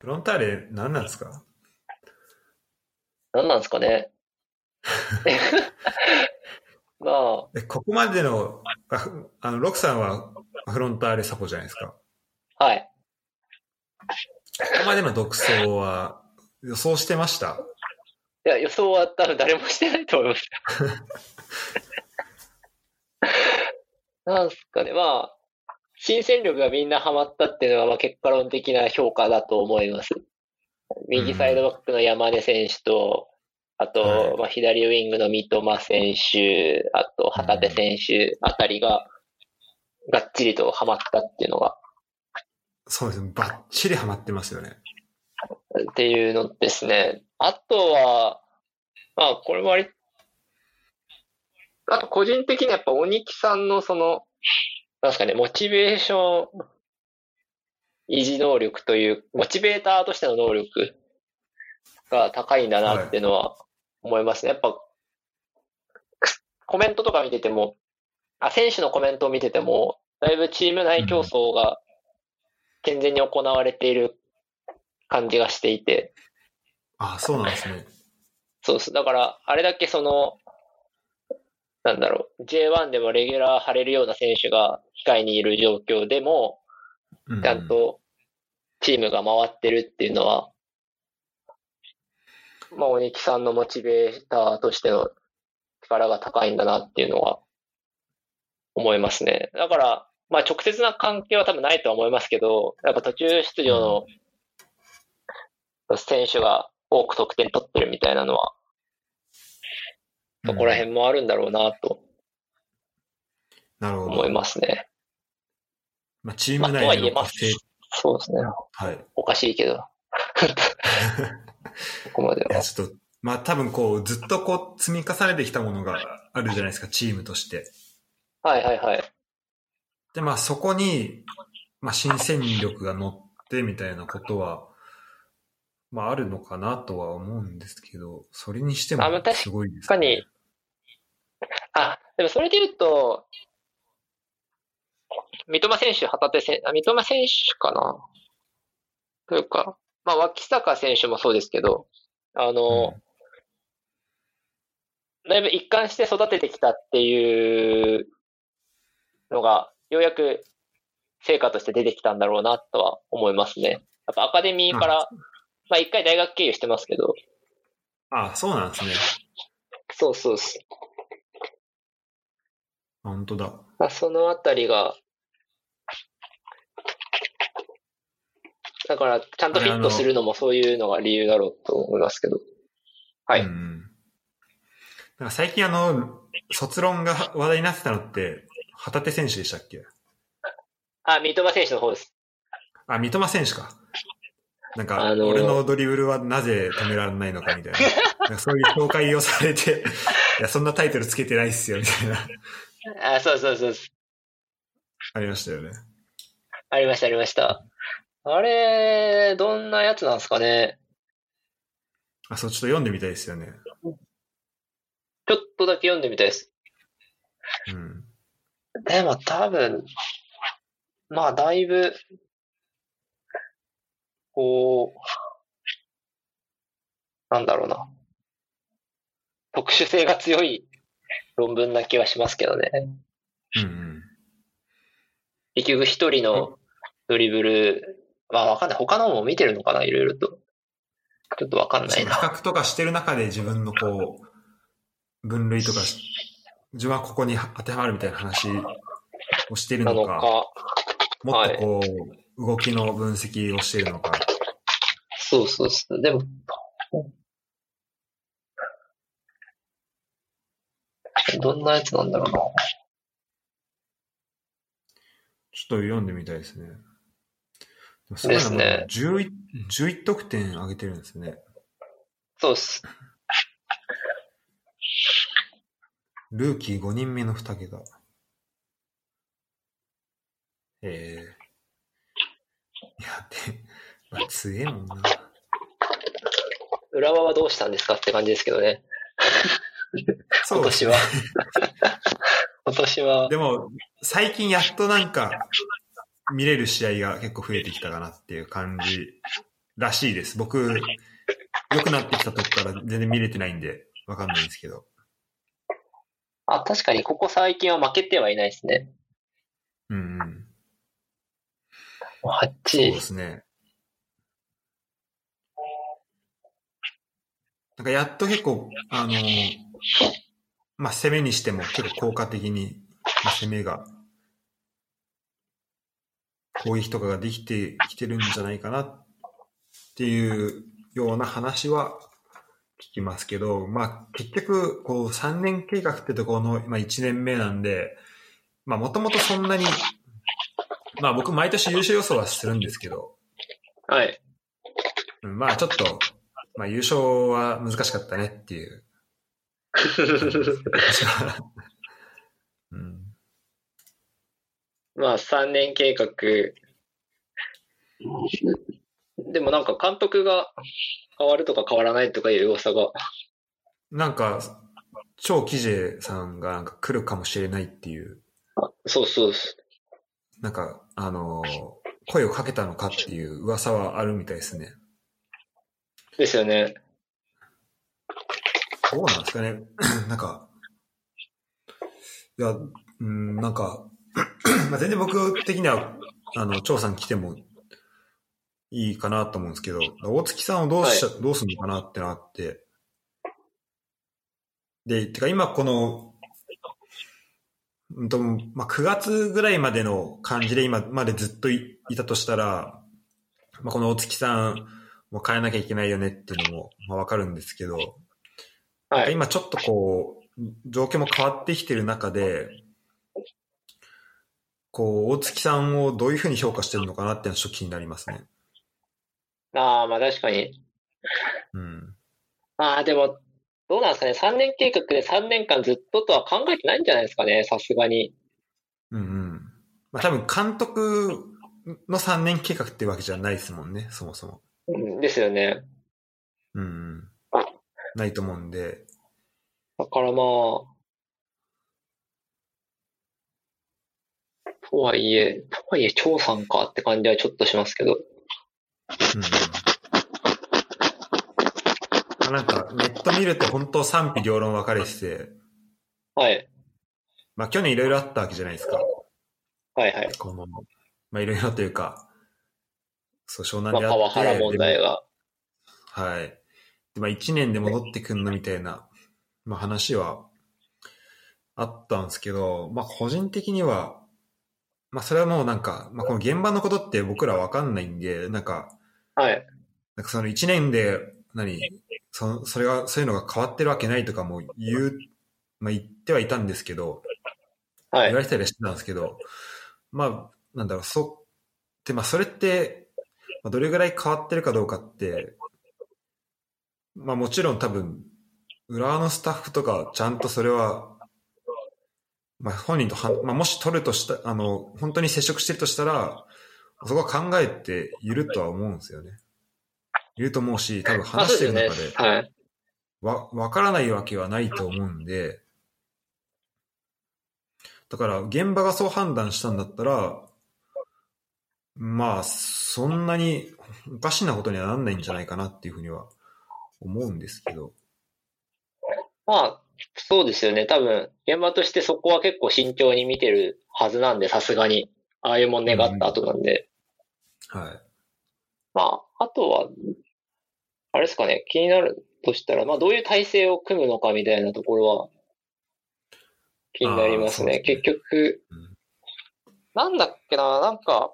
フロンターレ何なんですか？何なんですかね？まあ、え、ここまでの、あの、ロクさんはフロンターレサポじゃないですか。はい。ここまでの独走は予想してました？いや、予想は多分誰もしてないと思います。なんすかね、まあ、新戦力がみんなハマったっていうのは、まあ、結果論的な評価だと思います。右サイドバックの山根選手と、あと、はいまあ、左ウィングの三笘選手、あと、旗手選手あたりが、がっちりとハマったっていうのが、そうですね。バッチリハマってますよね。っていうのですね。あとは、まあ、これ割り、あと個人的にやっぱ鬼木さんのその、なんですかね、モチベーション維持能力という、モチベーターとしての能力が高いんだなっていうのは思いますね。やっぱ、コメントとか見てても、あ、選手のコメントを見てても、だいぶチーム内競争が健全に行われている感じがしていて、ああ、そうなんですね。そうです。だから、あれだけその、なんだろう、J1 でもレギュラー張れるような選手が控えにいる状況でも、うちゃんとチームが回ってるっていうのは、まあ、鬼木さんのモチベーターとしての力が高いんだなっていうのは思いますね。だから、まあ直接な関係は多分ないとは思いますけど、やっぱ途中出場の選手が多く得点取ってるみたいなのは、そこら辺もあるんだろうなとなるほど。思いますね。まあ、チーまあ、ム内での活性、、そうですね。はい。おかしいけど。ここまでいや、は。ちょっと、まあ多分こう、ずっとこう、積み重ねてきたものがあるじゃないですか、チームとして。はいはいはい。で、まあそこに、まあ新戦力が乗ってみたいなことは、まああるのかなとは思うんですけど、それにしてもすごいです確かにあ、でもそれで言うと、三笘選手、旗手選手、あ三笘選手かな？というか、まあ、脇坂選手もそうですけど、あの、だいぶ一貫して育ててきたっていうのが、ようやく成果として出てきたんだろうなとは思いますね。やっぱアカデミーから、まあ一回大学経由してますけど、ああ、そうなんですね。そうそうです。あ本当だ。まあ、そのあたりが、だから、ちゃんとフィットするのもそういうのが理由だろうと思いますけど。はい。うんか最近あの、卒論が話題になってたのって、旗手選手でしたっけ？あ、三笘選手の方です。あ、三笘選手か。なんか、あのー俺のドリブルはなぜ止められないのかみたいな。なそういう紹介をされて、いや、そんなタイトルつけてないっすよ、みたいな、あ、そうそうそう。ありましたよね。ありました、ありました。あれ、どんなやつなんですかね？あ、そう、ちょっと読んでみたいですよね。ちょっとだけ読んでみたいです。うん。でも多分、まあ、だいぶ、こう、なんだろうな。特殊性が強い論文な気はしますけどね。うんうん。結局一人のドリブル、まあわかんない。他のも見てるのかないろいろと。ちょっとわかんないな。比較とかしてる中で自分のこう、分類とかし、自分はここに当てはまるみたいな話をしてるなののか、か。もっとこう、動きの分析をしてるのか。そうそうそう。でも、どんなやつなんだろうな。ちょっと読んでみたいですね。でもすごいなですねもう11、11得点上げてるんですね。そうっす。ルーキー5人目の2桁。ええいや、で、まあ、強えもんな。浦和はどうしたんですかって感じですけどね。今年は。今年は、でも、最近やっとなんか、見れる試合が結構増えてきたかなっていう感じらしいです。僕、良くなってきたとこから全然見れてないんで、わかんないんですけど。あ、確かにここ最近は負けてはいないですね。うんうん。8そう位で。すね。なんかやっと結構、あのまあ、攻めにしても結構効果的に、まあ、攻めが、攻撃とかができてきてるんじゃないかなっていうような話は聞きますけど、まあ結局、こう3年計画ってところの、まあ、1年目なんで、まあもともとそんなに、まあ僕毎年優勝予想はするんですけど、はい。うんまあちょっと、まあ優勝は難しかったねっていう。うん、まあ、3年計画。でもなんか監督が変わるとか変わらないとかいう噂が。なんか、超キジェさんがなんか来るかもしれないっていう、そうそうです。なんか、あのー声をかけたのかっていう噂はあるみたいですね。ですよね。どうなんですかね。なんか、いや、うん、なんか、まあ全然僕的には、あの、張さん来てもいいかなと思うんですけど、大月さんをどうし、どうするのかなってのあって、で、てか今この、うんと、まあ、9月ぐらいまでの感じで今までずっといいたとしたら、まあ、この大月さんも変えなきゃいけないよねっていうのも、まあ、わかるんですけど、はい。今ちょっとこう、状況も変わってきてる中で、こう、大月さんをどういうふうに評価してるのかなっていうのはちょっと気になりますね。ああ、まあ確かに。うん。まあでも、どうなんですかね。3年計画で3年間ずっととは考えてないんじゃないですかね。さすがに。うんうん。まあ多分監督の3年計画っていうわけじゃないですもんね、そもそも。うんですよね。うんうん。ないと思うんで、だからまあ、とはいえ、とはいえ、張さんかって感じはちょっとしますけど。うんあなんか、ネット見ると本当賛否両論分かれてて、はい。まあ去年いろいろあったわけじゃないですか。はいはい。この、まあいろいろというか、そう、湘まあ、南であって、パワハラ問題が。はい。で、まあ一年で戻ってくんのみたいな、まあ話はあったんですけど、まあ個人的には、まあそれはもうなんか、まあこの現場のことって僕らわかんないんで、なんか、はい。なんかその一年で、何、そそれが、そういうのが変わってるわけないとかも言う、まあ言ってはいたんですけど、はい。言われてたりはしてたんですけど、まあ、なんだろう、そ、で、まあ、それって、まあどれぐらい変わってるかどうかって、まあ、もちろん多分、裏のスタッフとか、ちゃんとそれは、まあ、本人とは、まあ、もし取るとした、あの、本当に接触してるとしたら、そこは考えているとは思うんですよね。いると思うし、多分まあ話してる中で。わ、わからないわけはないと思うんで、だから現場がそう判断したんだったら、まあ、そんなにおかしなことにはなんないんじゃないかなっていうふうには思うんですけど。まあ、そうですよね。多分、現場としてそこは結構慎重に見てるはずなんで、さすがに。ああいうもん願った後なんで。はい。まあ、あとは、あれですかね、気になるとしたら、まあ、どういう体制を組むのかみたいなところは、気になりますね。すね結局うん、なんだっけな、なんか、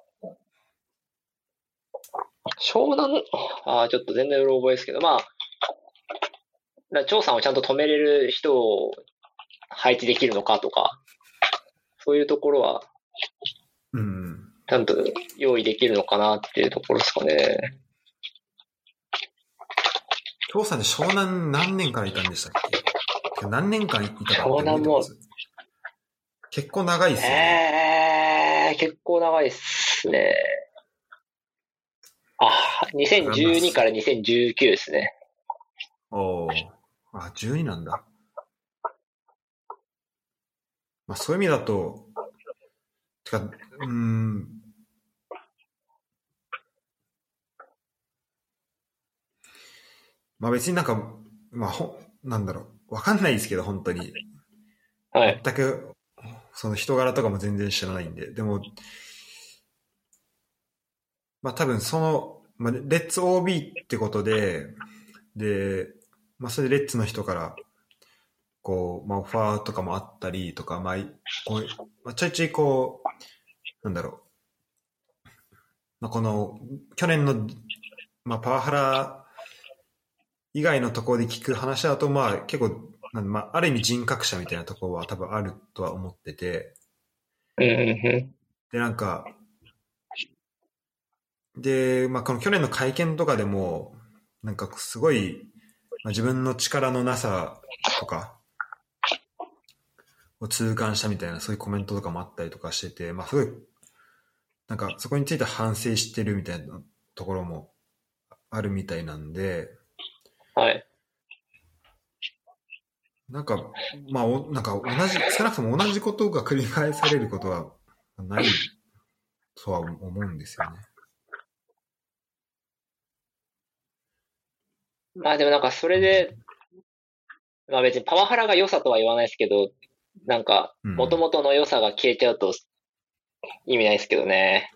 湘南、ああ、ちょっと全然うろ覚えですけど、まあ、だ張さんをちゃんと止めれる人を配置できるのかとか、そういうところは、うん。ちゃんと用意できるのかなっていうところですかね。京さんで湘南何年からいたんでしたっけ？何年間いたか湘南も結構長いですよね。えー、結構長いっすね。あ、2012から2019ですね。おーあ、12なんだ。まあそういう意味だと、てか、うーん、まあ別になんか、まあほ、なんだろう、わかんないですけど、本当に。はい。全く、その人柄とかも全然知らないんで。でも、まあ多分その、まあ、レッツ OB ってことで、で、まあそれでレッツの人から、こう、まあオファーとかもあったりとか、まあ、こうまあ、ちょいちょいこう、なんだろう。まあこの、去年の、まあパワハラ以外のところで聞く話だと、まあ結構、まあ、ある意味人格者みたいなところは多分あるとは思ってて。で、なんか、で、まあ、この去年の会見とかでも、なんかすごい、まあ、自分の力のなさとか、を痛感したみたいな、そういうコメントとかもあったりとかしてて、まあ、すごい、なんかそこについて反省してるみたいなところもあるみたいなんで、はい。なんか、まあ、おなんか同じ、少なくとも同じことが繰り返されることはないとは思うんですよね。まあでもなんかそれで、まあ別にパワハラが良さとは言わないですけど、なんかうん元々の良さが消えちゃうと意味ないですけどね。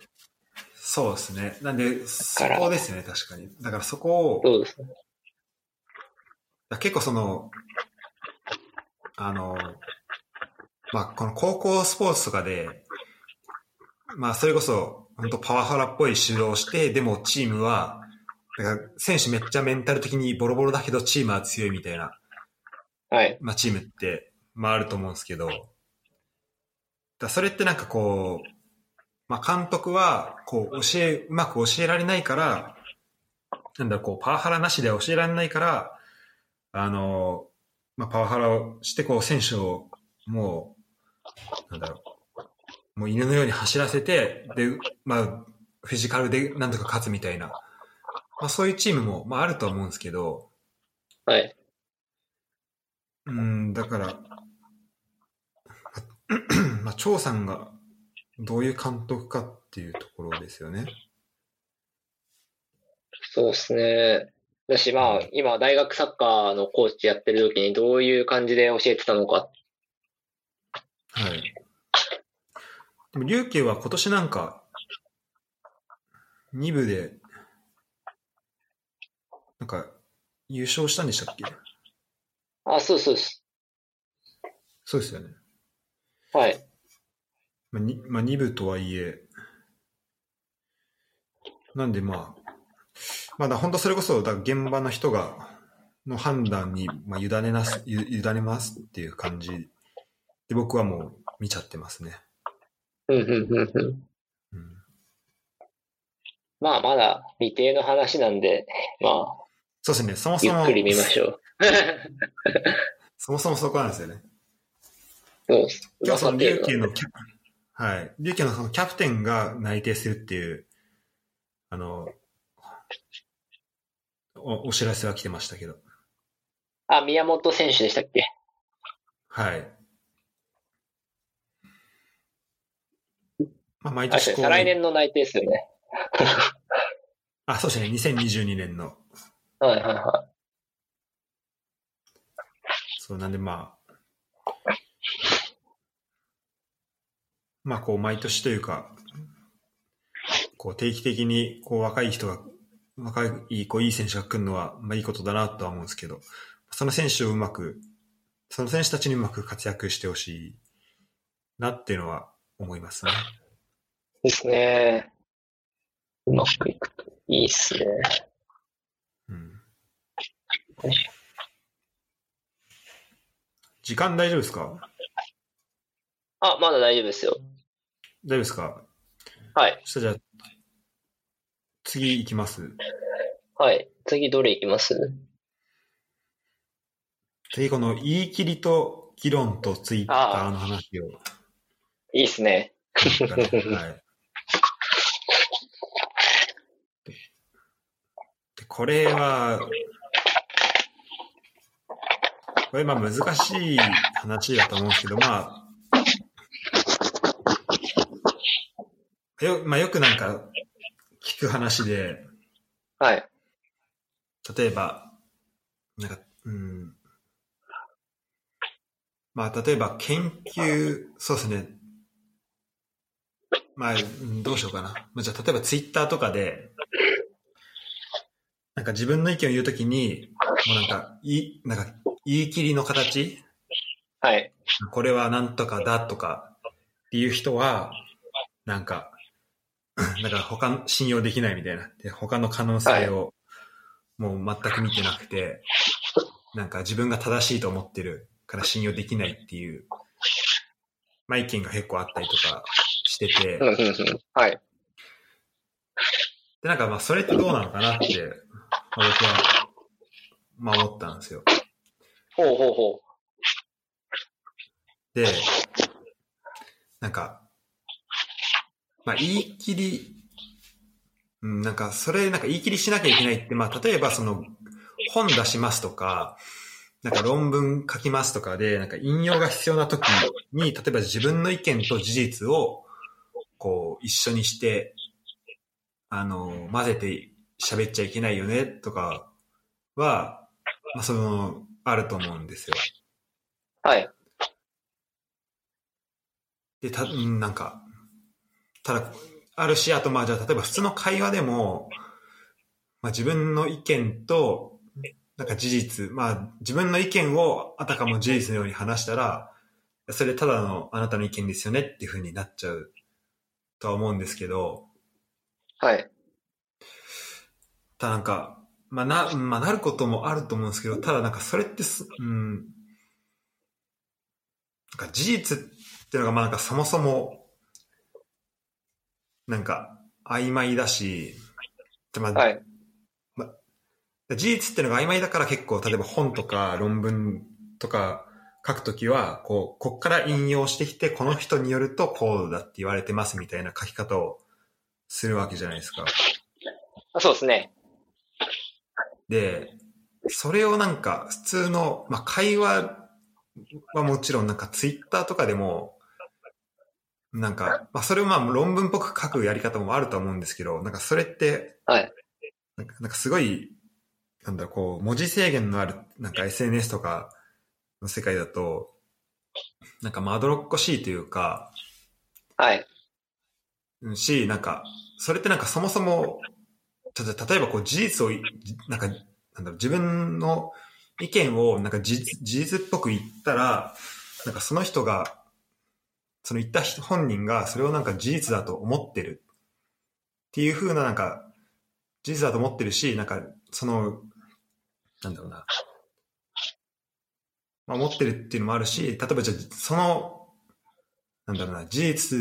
そうですね。なんで、そこですね、確かに。だからそこを、そうですね。結構その、あの、まあ、この高校スポーツとかで、まあ、それこそ、本当パワハラっぽい指導をして、でもチームは、選手めっちゃメンタル的にボロボロだけどチームは強いみたいな、はい。まあ、チームって、まあ、あると思うんですけど、だそれってなんかこう、まあ、監督は、こう、教え、うまく教えられないから、なんだろう、こう、パワハラなしで教えられないから、あの、まあ、パワハラをして、こう、選手を、もう、なんだろう、もう犬のように走らせて、で、まあ、フィジカルでなんとか勝つみたいな、まあ、そういうチームも、まあ、あるとは思うんですけど、はい。うん、だから、まあ、張さんがどういう監督かっていうところですよね。そうですね。だしまあ今大学サッカーのコーチやってる時にどういう感じで教えてたのか。はい。でも、龍慶は今年なんか、2部で、なんか、優勝したんでしたっけ？あ、そうそうです。そうですよね。はい。まあ、にまあ、2部とはいえ、なんでまあ、まだ本当それこそ、だ現場の人が、の判断に、まあ、委ねなす、ゆ委ねますっていう感じで、僕はもう見ちゃってますね。うん、うん、うん、うん。うん、まあまだ未定の話なんで、まあそうですね、そもそも、ゆっくり見ましょう。そもそもそこなんですよね。そうです。今日その琉球のキャ、はい。琉球のそのキャプテンが内定するっていう、あの、おお知らせは来てましたけど。あ、宮本選手でしたっけ？はい。まあ、毎あ、年こう、再来年の内定ですよね。あ、そうですね、2022年の。はいはいはいそうなんでまあ、まあこう毎年というか、こう定期的にこう若い人が、若いこういい選手が来るのはまあいいことだなとは思うんですけど、その選手をうまく、その選手たちにうまく活躍してほしいなっていうのは思いますね。ですね。うまくいくといいっすね。うん。時間大丈夫ですか？あ、まだ大丈夫ですよ。大丈夫ですか？はい。そしたらじゃあ、次行きます。はい。次どれいきます？次この言い切りと議論とツイッターの話を。いいっすね。はい。これは、これまあ難しい話だと思うんですけど、まあ、よ,、まあ、よくなんか聞く話で、はい。例えば、なんか、うん。まあ、例えば研究、そうですね。まあ、うんどうしようかな。まあじゃあ、例えばツイッターとかで、なんか自分の意見を言うときに、もうなんか、いい、なんか、言い切りの形？はい。これはなんとかだとかっていう人は、なんか、なんか他の信用できないみたいな。で、他の可能性をもう全く見てなくて、なんか自分が正しいと思ってるから信用できないっていう、まあ意見が結構あったりとかしててうん、、うん、うん。はい。で、なんかまあそれってどうなのかなって、まあ僕は、まあ思ったんですよ。ほうほうほで、なんか、まあ、言い切り、うん、なんか、それ、なんか言い切りしなきゃいけないって、まあ、例えばその、本出しますとか、なんか論文書きますとかで、なんか引用が必要な時に、例えば自分の意見と事実を、こう、一緒にして、あの、混ぜて喋っちゃいけないよね、とかは、まあ、その、あると思うんですよ。う。はい。で、た、うんなんか、ただ、あるし、あとまあじゃあ例えば普通の会話でも、まあ自分の意見と、なんか事実、まあ自分の意見をあたかも事実のように話したら、それただのあなたの意見ですよねっていう風になっちゃうとは思うんですけど、はい。ただなんか、まあな、まあなることもあると思うんですけど、ただなんかそれってす、うん、なんか事実っていうのがまあなんかそもそも、なんか曖昧だし、でまあはい。事実っていうのが曖昧だから結構、例えば本とか論文とか書くときは、こう、こっから引用してきて、この人によるとこうだって言われてますみたいな書き方をするわけじゃないですか。あそうですね。で、それをなんか普通の、まあ、会話はもちろんなんかツイッターとかでも、なんか、まあ、それをまあ論文っぽく書くやり方もあると思うんですけど、なんかそれって、はい。なんかなんかすごい、なんだろう、こう、文字制限のある、なんか SNS とかの世界だと、なんかまどろっこしいというか、はい。うんし、なんか、それってなんかそもそも、た例えばこう事実を、なんか、なんだろう、自分の意見をなんか事実っぽく言ったら、なんかその人が、その言った本人がそれをなんか事実だと思ってるっていう風ななんか、事実だと思ってるし、なんか、その、なんだろうな。まあ、思ってるっていうのもあるし、例えばじゃ、その、なんだろうな、事実、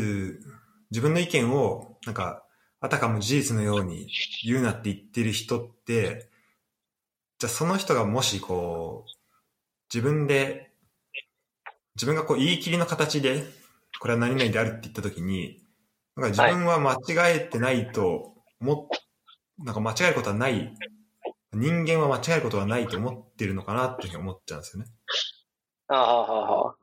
自分の意見を、なんか、あたかも事実のように言うなって言ってる人って、じゃあその人がもしこう、自分で、自分がこう言い切りの形で、これは何々であるって言ったときに、なんか自分は間違えてないと思っ、なんか間違えることはない、人間は間違えることはないと思ってるのかなっていうふうに思っちゃうんですよね。ああ、はあ、はあ。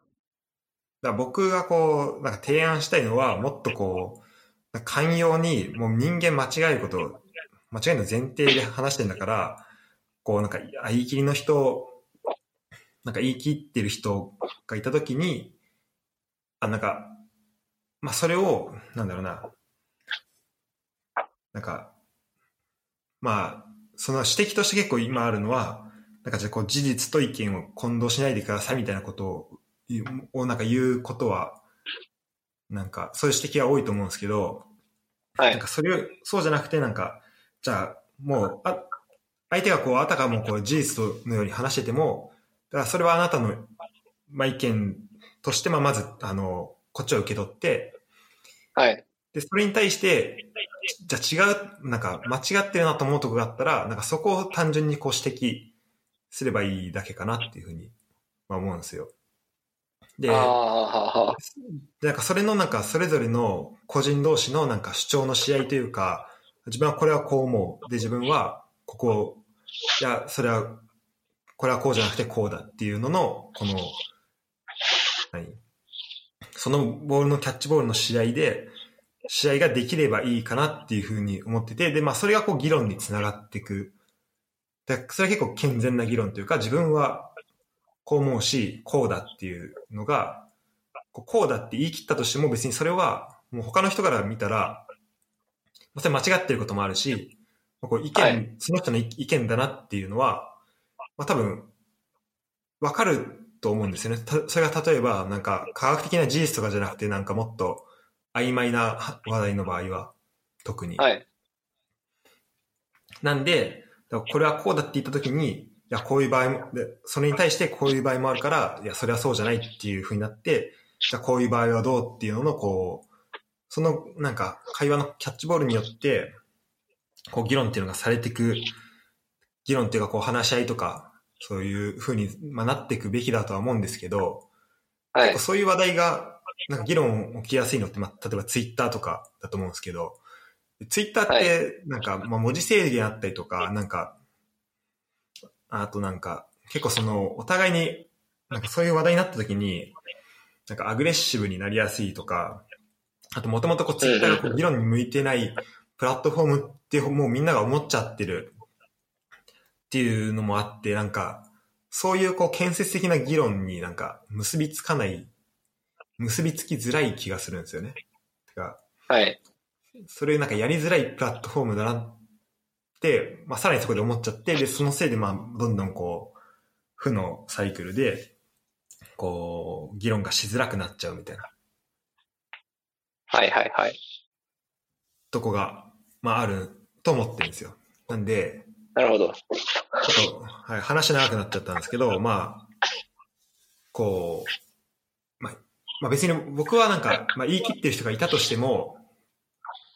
だから僕がこう、なんか提案したいのは、もっとこう、寛容に、もう人間間違えること、間違いの前提で話してんだから、こうなんか、言い切りの人、なんか言い切ってる人がいたときに、あ、なんか、まあそれを、なんだろうな、なんか、まあ、その指摘として結構今あるのは、なんかじゃこう事実と意見を混同しないでくださいみたいなことを、をなんか言うことは、なんかそういう指摘が多いと思うんですけど、はい。なんかそれを、そうじゃなくてなんか、じゃあもう、あ相手がこう、あたかもこう事実のように話してても、だからそれはあなたの、まあ、意見として、まあまず、あの、こっちを受け取って、はい。で、それに対して、じゃあ違う、なんか間違ってるなと思うとこがあったら、なんかそこを単純にこう指摘すればいいだけかなっていうふうに、まあ、思うんですよ。で、なんかそれのなんかそれぞれの個人同士のなんか主張の試合というか、自分はこれはこう思う。で、自分はここ、いや、それは、これはこうじゃなくてこうだっていうのの、この、何そのボールのキャッチボールの試合で、試合ができればいいかなっていうふうに思ってて、で、まあそれがこう議論につながっていく。でそれは結構健全な議論というか、自分はこう思うし、こうだっていうのが、こうだって言い切ったとしても別にそれは、もう他の人から見たら、それ間違ってることもあるし、こう意見、はい、その人の意見だなっていうのは、まあ多分、わかると思うんですよね。それが例えば、なんか科学的な事実とかじゃなくて、なんかもっと曖昧な話題の場合は、特に。はい。なんで、これはこうだって言ったときに、いや、こういう場合も、で、それに対してこういう場合もあるから、いや、それはそうじゃないっていうふうになって、じゃあこういう場合はどうっていうのの、こう、そのなんか会話のキャッチボールによって、こう議論っていうのがされていく、議論っていうかこう話し合いとか、そういうふうに、まあ、なっていくべきだとは思うんですけど、はい、そういう話題が、なんか議論起きやすいのって、まあ、例えばツイッターとかだと思うんですけど、ツイッターって、なんか、まあ、文字制限あったりとか、なんか、あとなんか、結構その、お互いに、なんかそういう話題になった時に、なんかアグレッシブになりやすいとか、あともともとこうツイッターがこう議論に向いてないプラットフォームってもうみんなが思っちゃってるっていうのもあって、なんか、そういうこう建設的な議論になんか結びつかない、結びつきづらい気がするんですよね。てかはい。それなんかやりづらいプラットフォームだなって、まあさらにそこで思っちゃって、で、そのせいでまあどんどんこう、負のサイクルで、こう、議論がしづらくなっちゃうみたいな。はいはいはい。とこが、まああると思ってるんですよ。なんで、なるほど。ちょっと、はい、話長くなっちゃったんですけど、まあ、こう、まあ、まあ別に僕はなんか、まあ言い切ってる人がいたとしても、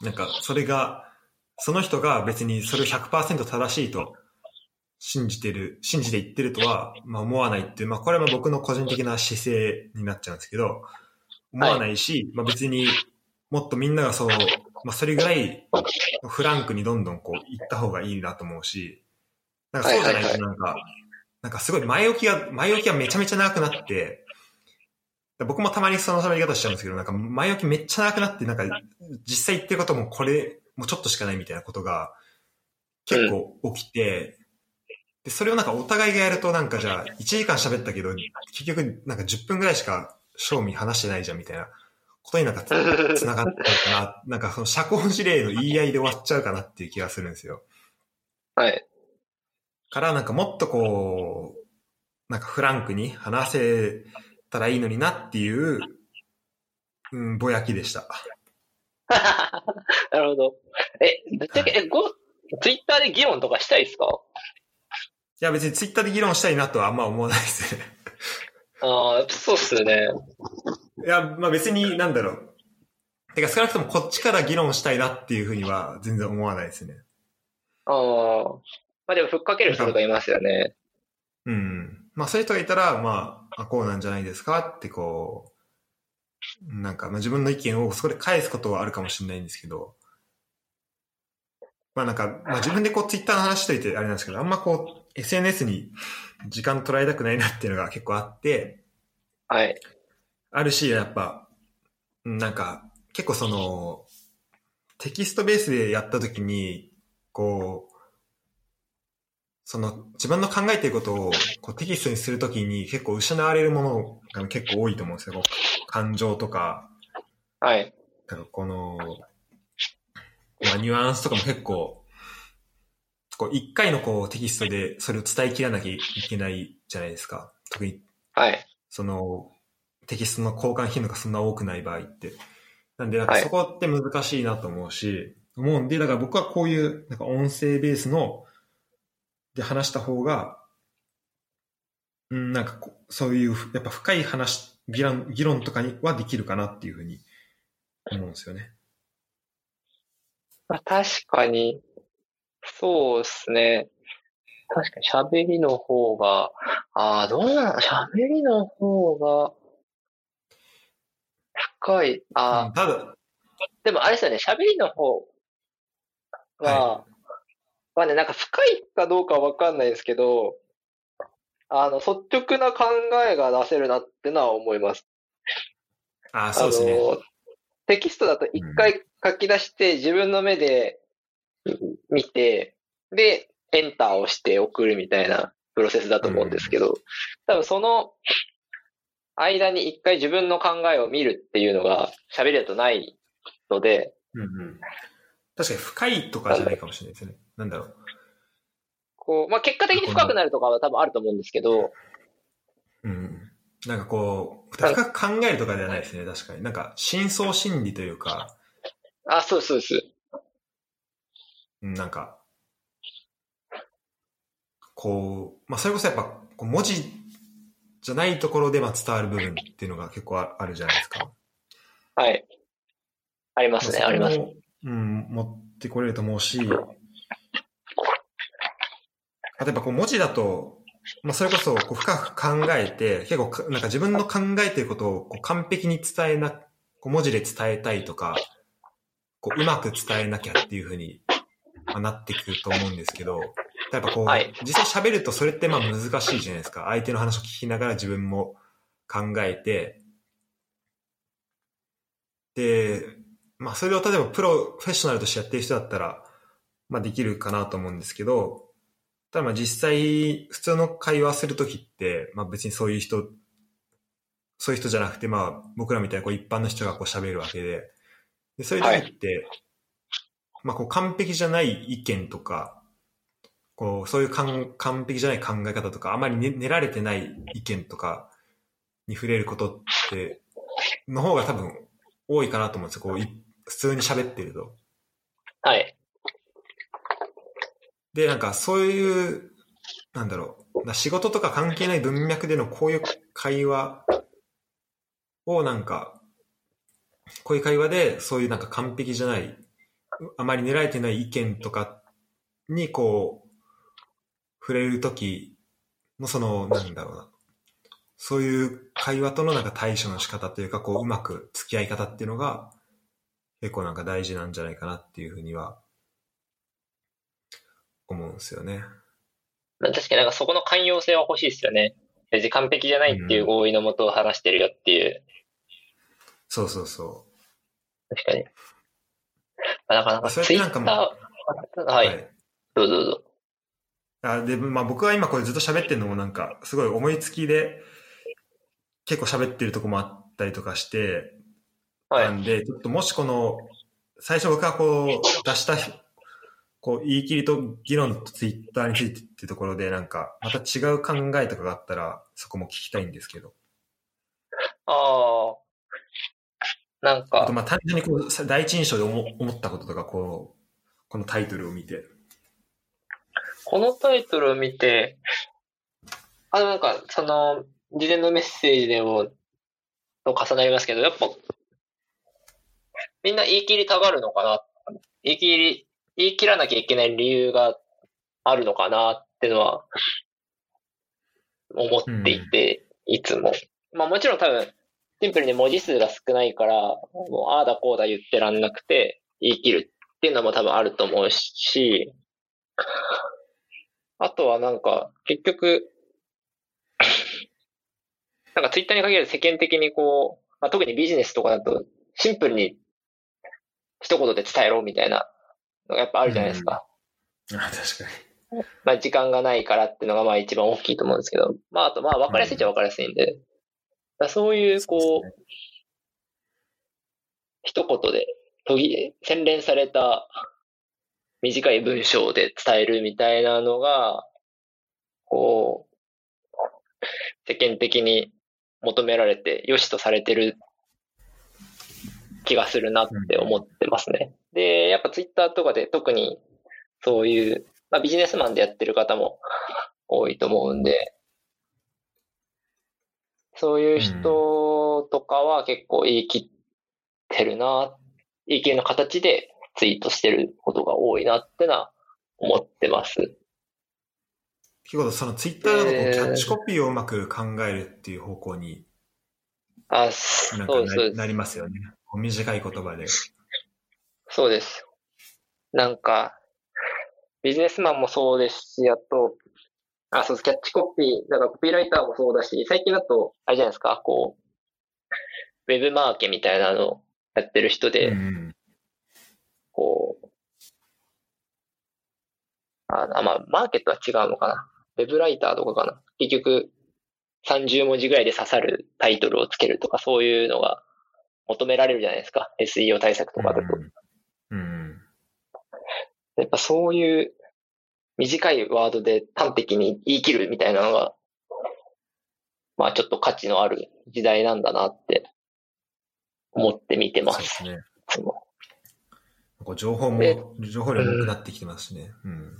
なんかそれが、その人が別にそれを100%正しいと信じてる、信じて言ってるとは、まあ思わないっていう、まあこれは僕の個人的な姿勢になっちゃうんですけど、思わないし、はい、まあ別にもっとみんながそう、まあそれぐらいフランクにどんどんこう行った方がいいなと思うし、なんかそうじゃないとなんか、なんかすごい前置きが、前置きがめちゃめちゃ長くなって、僕もたまにその喋り方しちゃうんですけど、なんか前置きめっちゃ長くなって、なんか実際言ってることもこれ、もうちょっとしかないみたいなことが結構起きて、で、それをなんかお互いがやるとなんかじゃあ1時間喋ったけど、結局なんか10分ぐらいしか正味話してないじゃんみたいなことになんかつ ながってるかな。なんかその社交辞令の言い合いで終わっちゃうかなっていう気がするんですよ。はい。からなんかもっとこう、なんかフランクに話せたらいいのになっていう、うん、ぼやきでした。なるほど。え、ぶっちゃけ、はい、え、ご、ツイッターで議論とかしたいですか？いや別にツイッターで議論したいなとはあんま思わないですね。ああ、そうっすね。いや、まあ別になんだろう。てか少なくともこっちから議論したいなっていうふうには全然思わないですね。ああ。まあでも、ふっかける人とかいますよね。うん。まあ、そういう人がいたら、まあ、あこうなんじゃないですかってこう、なんか、まあ、自分の意見をそこで返すことはあるかもしれないんですけど、まあなんか、まあ自分でこうツイッターの話しといてあれなんですけど、あんまこう SNS に時間取られたくないなっていうのが結構あって、はい。あるし、やっぱ、なんか、結構その、テキストベースでやったときに、こう、その自分の考えていることをこうテキストにするときに結構失われるものが結構多いと思うんですよ。感情とか、はい。なんかこの、まあ、ニュアンスとかも結構、こう一回のこうテキストでそれを伝えきらなきゃいけないじゃないですか。特に、はい。その、テキストの交換頻度がそんな多くない場合って。なんで、なんかそこって難しいなと思うし、はい、思うんで、だから僕はこういう、なんか音声ベースので話した方が、うん、なんかそういう、やっぱ深い話、議論、議論とかにはできるかなっていうふうに思うんですよね。まあ、確かに、そうですね。確かに喋りの方が、ああ、どうなの喋りの方が、深い。ああ、うん、ただ、でもあれですよね、喋りの方は、まあね、なんか深いかどうかわかんないですけど、あの、率直な考えが出せるなってのは思います。ああ、そうですね。テキストだと一回書き出して、自分の目で見て、で、エンターをして送るみたいなプロセスだと思うんですけど、多分その間に一回自分の考えを見るっていうのが喋りだとないので、うんうん。確かに深いとかじゃないかもしれないですね。なんだろう。こう、まあ、結果的に深くなるとかは多分あると思うんですけど、うん。なんかこう、深く考えるとかではないですね、確かに。なんか、深層心理というか、あ、そうそうです。うんなんか、こう、まあ、それこそやっぱ、こう文字じゃないところでまあ伝わる部分っていうのが結構ああるじゃないですか。はい。ありますね、まあります。うん、持ってこれると思うし、例えばこう文字だと、まあ、それこそこう深く考えて、結構かなんか自分の考えていることをこう完璧に伝えな、こう文字で伝えたいとか、こううまく伝えなきゃっていうふうに、まあ、なってくると思うんですけど、やっぱこう、はい実際喋るとそれってまあ難しいじゃないですか。相手の話を聞きながら自分も考えて、で、まあそれを例えばプロフェッショナルとしてやってる人だったら、まあできるかなと思うんですけど、ただまあ実際普通の会話するときって、まあ別にそういう人、そういう人じゃなくてまあ僕らみたいなこう一般の人がこう喋るわけで、でそういう時って、まあこう完璧じゃない意見とか、こうそういう完完璧じゃない考え方とか、あまり練練られてない意見とかに触れることって、の方が多分多いかなと思うんですよ。こう普通に喋ってると。はい。で、なんかそういう、なんだろう、な仕事とか関係ない文脈でのこういう会話をなんか、こういう会話でそういうなんか完璧じゃない、あまり練られてない意見とかにこう、触れるときのその、なんだろうな、そういう会話とのなんか対処の仕方というか、こう、うまく付き合い方っていうのが、結構なんか大事なんじゃないかなっていうふうには、思うんですよね。まあ確かになんかそこの寛容性は欲しいですよね。別に完璧じゃないっていう合意のもとを話してるよっていう。そうそうそ確かに。まあなかなかそれっツイッタてなんかー、う。はい。どうぞどうぞ。あで、まあ僕は今これずっと喋ってるのもなんか、すごい思いつきで、結構喋ってるとこもあったりとかして、はいなんで、ちょっともしこの、最初僕がこう出した、こう言い切りと議論とツイッターについてっていうところでなんか、また違う考えとかがあったら、そこも聞きたいんですけど。ああ。なんかあと、まあ単純にこう、さ第一印象で思思ったこととか、こう、このタイトルを見て。このタイトルを見て、あ、なんか、その、事前のメッセージでも、と重なりますけど、やっぱ、みんな言い切りたがるのかな。言い切り、言い切らなきゃいけない理由があるのかなってのは、思っていて、いつも。まあもちろん多分、シンプルに文字数が少ないから、もうああだこうだ言ってらんなくて、言い切るっていうのも多分あると思うし、あとはなんか、結局、なんかツイッターに限る世間的にこう、まあ、特にビジネスとかだと、シンプルに一言で伝えろみたいなのがやっぱあるじゃないですか。あ確かに。まあ時間がないからっていうのがまあ一番大きいと思うんですけど、まああとまあ分かりやすいっちゃ分かりやすいんで、だからそういうこそうう、一言で途切洗練された短い文章で伝えるみたいなのが、こう、世間的に求められて良しとされてる気がするなって思ってますね。で、やっぱツイッターとかで特にそういう、まあビジネスマンでやってる方も 多いと思うんで、そういう人とかは結構言い切ってるな、言い切りの形でツイートしてることが多いなってのは思ってます。結構そのツイッターだとこうえーキャッチコピーをうまく考えるっていう方向にあ、そうです、な。りますよね。短い言葉で。そうです。なんか、ビジネスマンもそうですし、あと、あ、そうです、キャッチコピー、だからコピーライターもそうだし、最近だと、あれじゃないですか、こう、ウェブマーケみたいなのをやってる人で、うんこう、あ、まあ、マーケットは違うのかな。ウェブライターとかかな。結局、30文字ぐらいで刺さるタイトルをつけるとか、そういうのが求められるじゃないですか。SEO 対策とかだと。うん。うん。やっぱそういう短いワードで端的に言い切るみたいなのが、まあちょっと価値のある時代なんだなって思って見てま。そうですすね。そ情報もで、情報量も多くなってきてますしね。うん。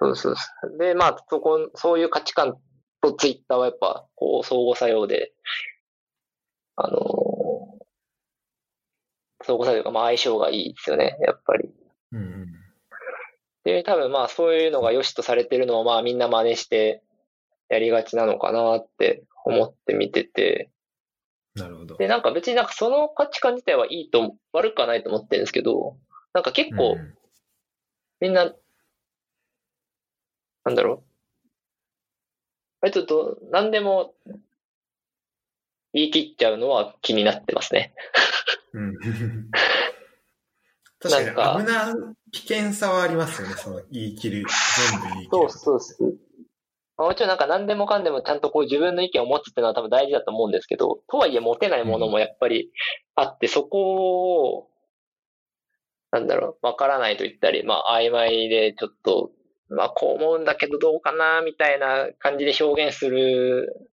そうそうそう。で、まあそこ、そういう価値観とツイッターはやっぱこう相互作用で、あのー相互作用というかまあ相性がいいですよね、やっぱり。うんうん。で、多分まあそういうのが良しとされてるのをまあみんな真似してやりがちなのかなって思って見てて、なるほど。で、なんか別になんかその価値観自体はいいと、悪くはないと思ってるんですけど、なんか結構うんみんな、なんだろう。割とど、何でも言い切っちゃうのは気になってますね。うん。確かに危な危険さはありますよね、その言い切る、全部言い切る。そうそうそう。まあもちろんなんか何でもかんでもちゃんとこう自分の意見を持つっていうのは多分大事だと思うんですけど、とはいえ持てないものもやっぱりあって、そこを、なんだろう、わからないと言ったり、まあ曖昧でちょっと、まあこう思うんだけどどうかな、みたいな感じで表現する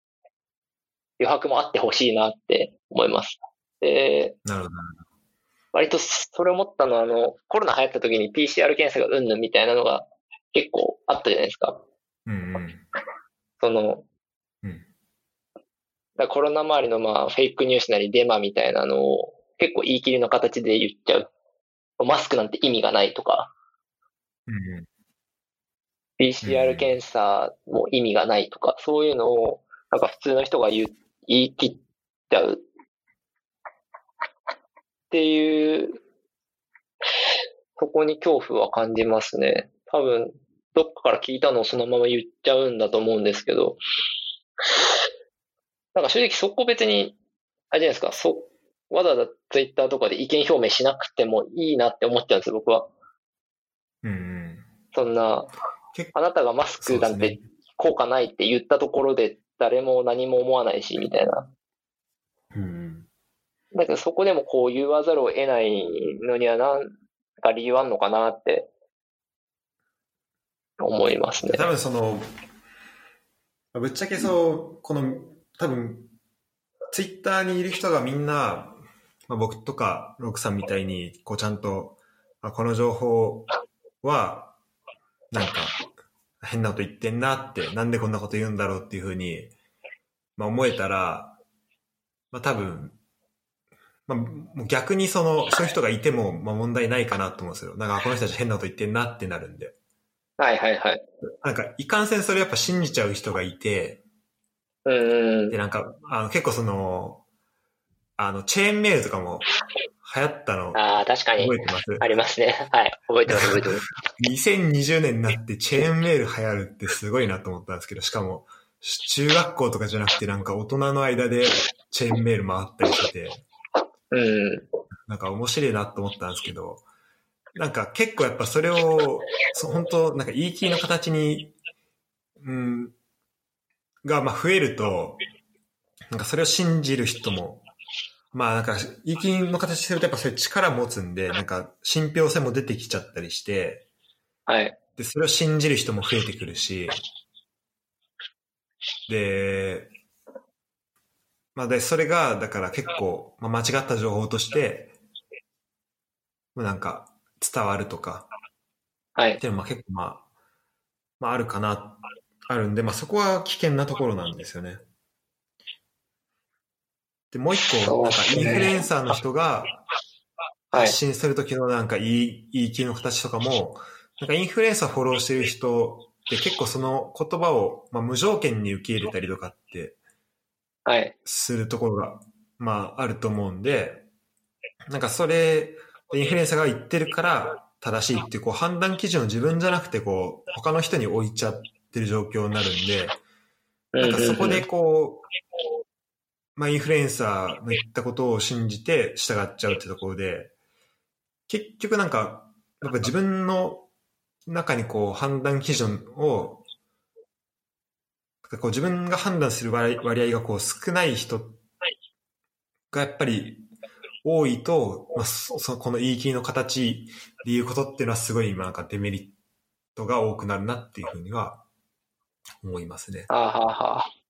余白もあってほしいなって思います。で、なるほど。割とそれ思ったのは、あの、コロナ流行った時に PCR 検査がうんぬんみたいなのが結構あったじゃないですか。うんうん。その、うんだコロナ周りのまあフェイクニュースなりデマみたいなのを結構言い切りの形で言っちゃう。マスクなんて意味がないとか、うんうん。PCR 検査も意味がないとか、そういうのをなんか普通の人が言う言い切っちゃうっていう、そこに恐怖は感じますね。多分、どっかから聞いたのをそのまま言っちゃうんだと思うんですけど、なんか正直そこ別に、あれじゃないですか、そ、わざわざツイッターとかで意見表明しなくてもいいなって思っちゃうんですよ、僕は。うんうん。そんな、結あなたがマスクなんて効果ないって言ったところで誰も何も思わないし、みたいな。うんうん。だけどそこでもこう言わざるを得ないのには何か理由あんのかなって思いますね。多分その、ぶっちゃけそう、この、多分、ツイッターにいる人がみんな、まあ、僕とかロクさんみたいに、こうちゃんと、あこの情報は、なんか、変なこと言ってんなって、なんでこんなこと言うんだろうっていうふうに、まあ思えたら、まあ多分、まあ逆にその、そういう人がいても、まあ問題ないかなと思うんですよ。なんか、この人たち変なこと言ってんなってなるんで。はいはいはい。なんか、いかんせんそれやっぱ信じちゃう人がいて、うんうんで、なんか、あの、結構その、あの、チェーンメールとかも流行ったのああ、確かに覚えてます？ありますね。はい。覚えてます、覚えてます。2020年になってチェーンメール流行るってすごいなと思ったんですけど、しかも、中学校とかじゃなくてなんか大人の間でチェーンメール回ったりしてて、うん。なんか面白いなと思ったんですけど、なんか結構やっぱそれを、そう本当なんか言い切りの形に、うん、がまあ増えると、なんかそれを信じる人も、まあなんか言い切りの形にするとやっぱそういう力持つんで、なんか信憑性も出てきちゃったりして、はい。で、それを信じる人も増えてくるし、で、まあで、それが、だから結構、まあ、間違った情報として、まあなんか、伝わるとか、はいっ。ていうのはまあ結構まあ、まああるかな、あるんで、まあそこは危険なところなんですよね。で、もう一個、なんかインフルエンサーの人がはい発。信するときのなんか言い、言い切りの形とかも、なんかインフルエンサーフォローしてる人って結構その言葉を、まあ、無条件に受け入れたりとかってはい。するところが、まああると思うんで、なんかそれ、インフルエンサーが言ってるから正しいっていうこう判断基準を自分じゃなくてこう他の人に置いちゃってる状況になるんで、なんかそこでこう、まあインフルエンサーの言ったことを信じて従っちゃうってところで、結局なんか、やっぱ自分の中にこう判断基準を、こう自分が判断する割合がこう少ない人がやっぱり多いと、まあ、そそこの言い切りの形でいうことっていうのはすごい今なんかデメリットが多くなるなっていうふうには思いますね。ああ、はあ、はあ。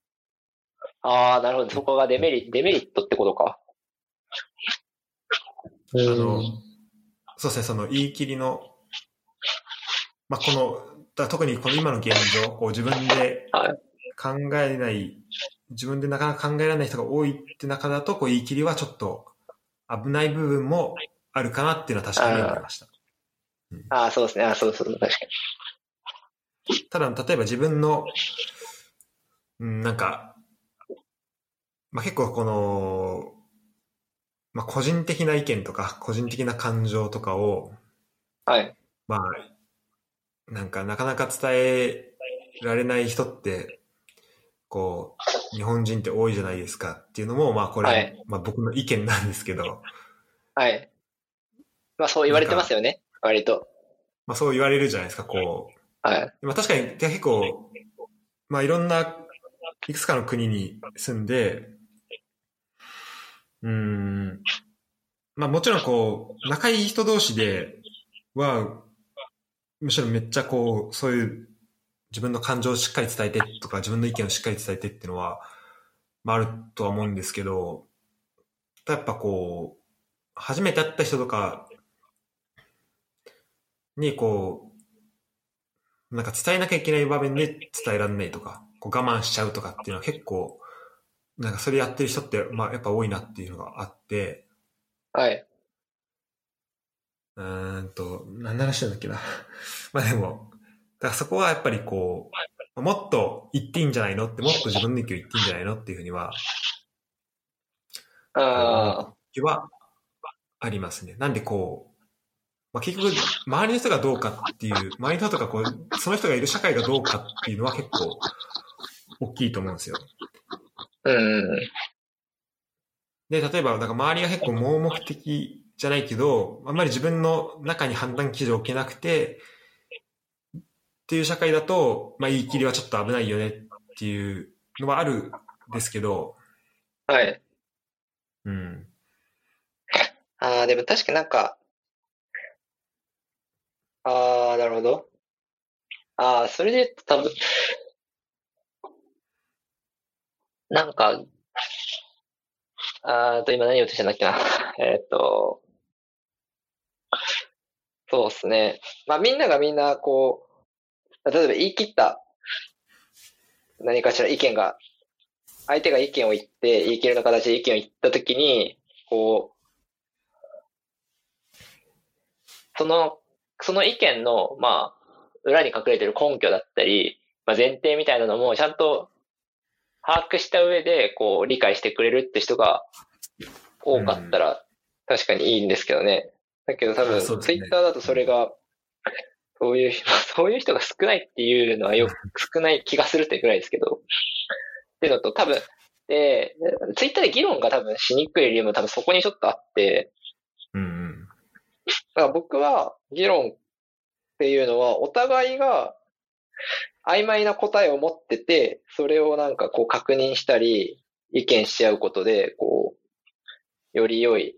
ああ、なるほど。そこがデメリデメリットってことか。あの、そうですね、その言い切りの、まあ、この、だ特にこの今の現状、こう自分ではい考えない、自分でなかなか考えられない人が多いって中だと、こう言い切りはちょっと危ない部分もあるかなっていうのは確かに思いました。ああ、そうですね。ああ、そうそう、確かに。ただ、例えば自分の、うん、なんか、まあ、結構この、まあ、個人的な意見とか、個人的な感情とかを、はい。まあ、なんかなかなか伝えられない人って、こう、日本人って多いじゃないですかっていうのも、まあこれ、はいまあ僕の意見なんですけど、はい。まあ、そう言われてますよね。割と。まあそう言われるじゃないですか、こう。はい。まあ確かに結構、まあいろんな、いくつかの国に住んで、うん、まあもちろんこう、仲いい人同士では、むしろめっちゃこう、そういう自分の感情をしっかり伝えてとか、自分の意見をしっかり伝えてっていうのは、まああるとは思うんですけど、やっぱこう、初めて会った人とかにこう、なんか伝えなきゃいけない場面で伝えられないとか、こう我慢しちゃうとかっていうのは結構、なんかそれやってる人って、まあやっぱ多いなっていうのがあって、はい。うーんと、何の話したんだっけな。まあでも、だからそこはやっぱりこう、もっと言っていいんじゃないのって、もっと自分の意見を言っていいんじゃないのっていうふうには、ああ、気はありますね。なんでこう、まあ、結局、周りの人がどうかっていう、周りの人とかこう、その人がいる社会がどうかっていうのは結構大きいと思うんですよ。うん。で、例えば、なんか周りが結構盲目的じゃないけど、あんまり自分の中に判断基準を置けなくて、っていう社会だと、まあ言い切りはちょっと危ないよねっていうのはあるんですけど、はい。うん。ああ、でも確かになんか、ああ、なるほど。ああ、それで言うと多分、なんか、あーと、今何言おうとしたんだっけな。えっと、そうですね。まあみんながみんなこう、例えば言い切った何かしら意見が、相手が意見を言って、言い切りの形で意見を言ったときに、こう、その、その意見の、まあ、裏に隠れてる根拠だったり、まあ、前提みたいなのもちゃんと把握した上で、こう、理解してくれるって人が多かったら、確かにいいんですけどね。だけど多分、ツイッターだとそれが、そういう、そういう人が少ないっていうのはよく少ない気がするってぐらいですけど、っていうのと多分、で、ツイッターで議論が多分しにくい理由も多分そこにちょっとあって、うんうん。だから僕は議論っていうのはお互いが曖昧な答えを持ってて、それをなんかこう確認したり意見し合うことで、こう、より良い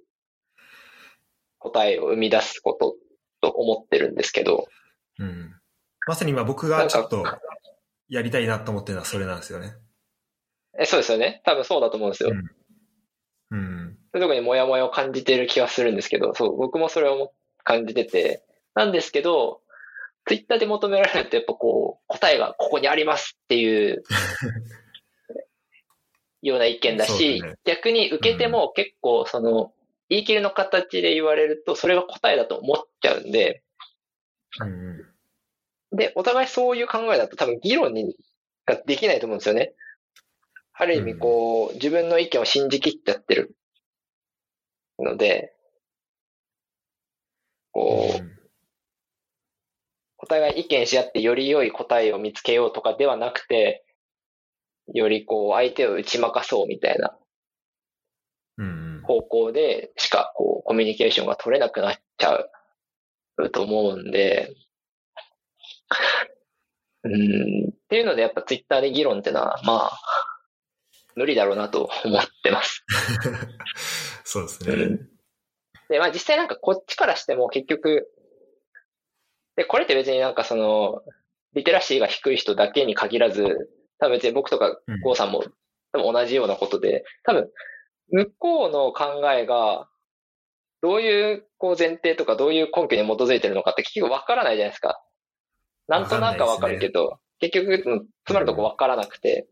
答えを生み出すことと思ってるんですけど、うん。まさに今僕がちょっとやりたいなと思ってるのはそれなんですよね。えそうですよね。多分そうだと思うんですよ。うんうん。そういうところにモヤモヤを感じている気がするんですけど、そう、僕もそれをも感じてて、なんですけど、ツイッターで求められるとやっぱこう、答えがここにありますっていう。ような意見だし、だね。逆に受けても結構その、言い切りの形で言われると、それが答えだと思っちゃうんで、うんうん。で、お互いそういう考えだと多分議論にができないと思うんですよね。ある意味こう、自分の意見を信じきっちゃってるので、こう、お互い意見し合ってより良い答えを見つけようとかではなくて、よりこう相手を打ち負かそうみたいな。方向でしかこうコミュニケーションが取れなくなっちゃうと思うんで、うん、っていうのでやっぱツイッターで議論ってのは、まあ、無理だろうなと思ってます。そうですね。うん。で、まあ実際なんかこっちからしても結局、で、これって別になんかその、リテラシーが低い人だけに限らず、多分別に僕とかうんゴーさんも多分同じようなことで、多分、向こうの考えが、どういうこう前提とかどういう根拠に基づいてるのかって結局わからないじゃないですか。なんとなくはわかるけど、結局、うんつまるとこわからなくて、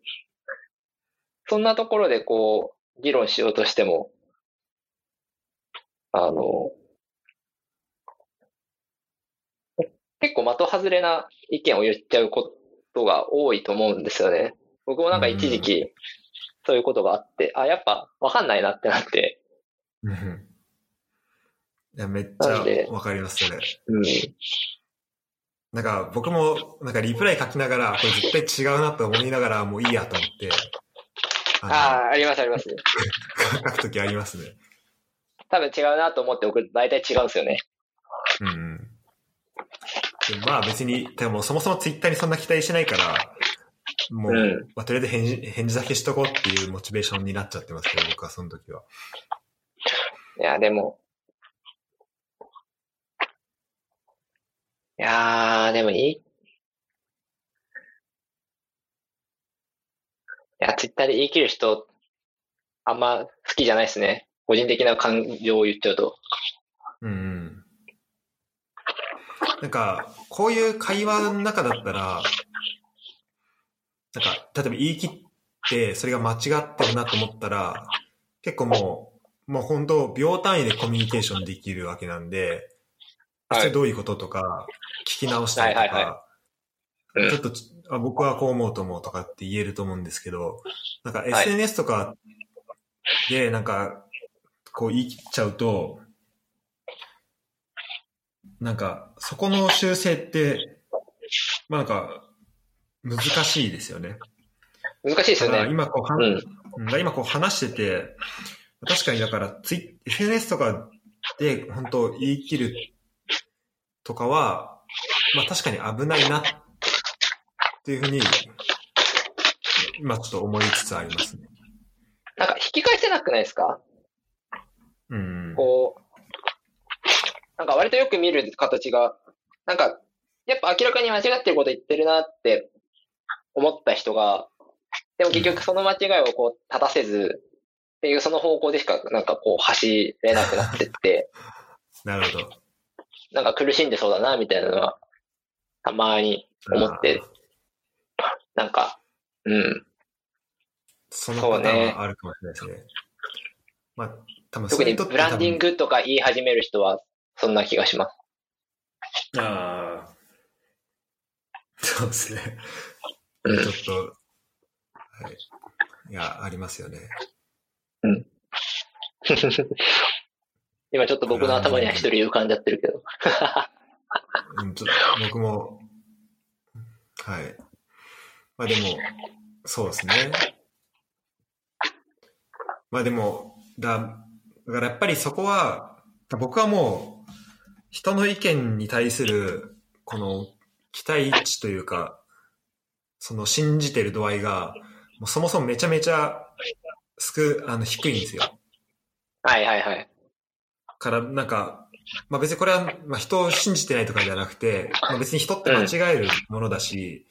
そんなところでこう、議論しようとしても、あの、結構的外れな意見を言っちゃうことが多いと思うんですよね。僕もなんか一時期、そういうことがあって、あ、やっぱわかんないなってなって、うんいや、めっちゃわかります、それ。うん。なんか僕も、なんかリプライ書きながら、これ絶対違うなと思いながら、もういいやと思って、あああ、ありますあります。の 書くときありますね。多分違うなと思って送ると大体違うんですよね。うんうん。まあ別に、でもそもそもツイッターにそんな期待しないから、もう、うんまあ、とりあえず返事、返事だけしとこうっていうモチベーションになっちゃってますけど、僕はその時は。いや、でも。いやー、でもいい。いや、ツイッターで言い切る人、あんま好きじゃないですね。個人的な感情を言っちゃうと。うんうん。なんか、こういう会話の中だったら、なんか、例えば言い切って、それが間違ってるなと思ったら、結構もう、もう本当秒単位でコミュニケーションできるわけなんで、はい。それどういうこととか、聞き直したりとか、うん。ちょっとちあ僕はこう思うと思うとかって言えると思うんですけど、なんかはい。SNS とかでなんか、こう言い切っちゃうと、なんか、そこの修正って、まあなんか、難しいですよね。難しいですよね。今こう。うん今こう話してて、確かにだからツイ、SNS とかで本当言い切るとかは、まあ確かに危ないなっていうふうに、今ちょっと思いつつありますね。なんか引き返せなくないですか？うん。こう、なんか割とよく見る形が、なんか、やっぱ明らかに間違ってること言ってるなって思った人が、でも結局その間違いをこう正せず、っていうその方向でしかなんかこう走れなくなってって、なるほど。なんか苦しんでそうだなみたいなのは、たまに思って、なんか、うん。そのパターンはあるかもしれないですね。まあ、多分そ特にブランディングとか言い始める人は、そんな気がします。ああ。そうですね。うんちょっと、はい。いや、ありますよね。今ちょっと僕の頭には一人浮かんじゃってるけど。うん、ちょっと僕も、はい。まあでも、そうですね。まあでも、だ、だからやっぱりそこは、僕はもう、人の意見に対する、この期待値というか、その信じてる度合いが、もうそもそもめちゃめちゃ、少、あの、低いんですよ。はいはいはい。から、なんか、まあ別にこれは、まあ人を信じてないとかじゃなくて、まあ別に人って間違えるものだし、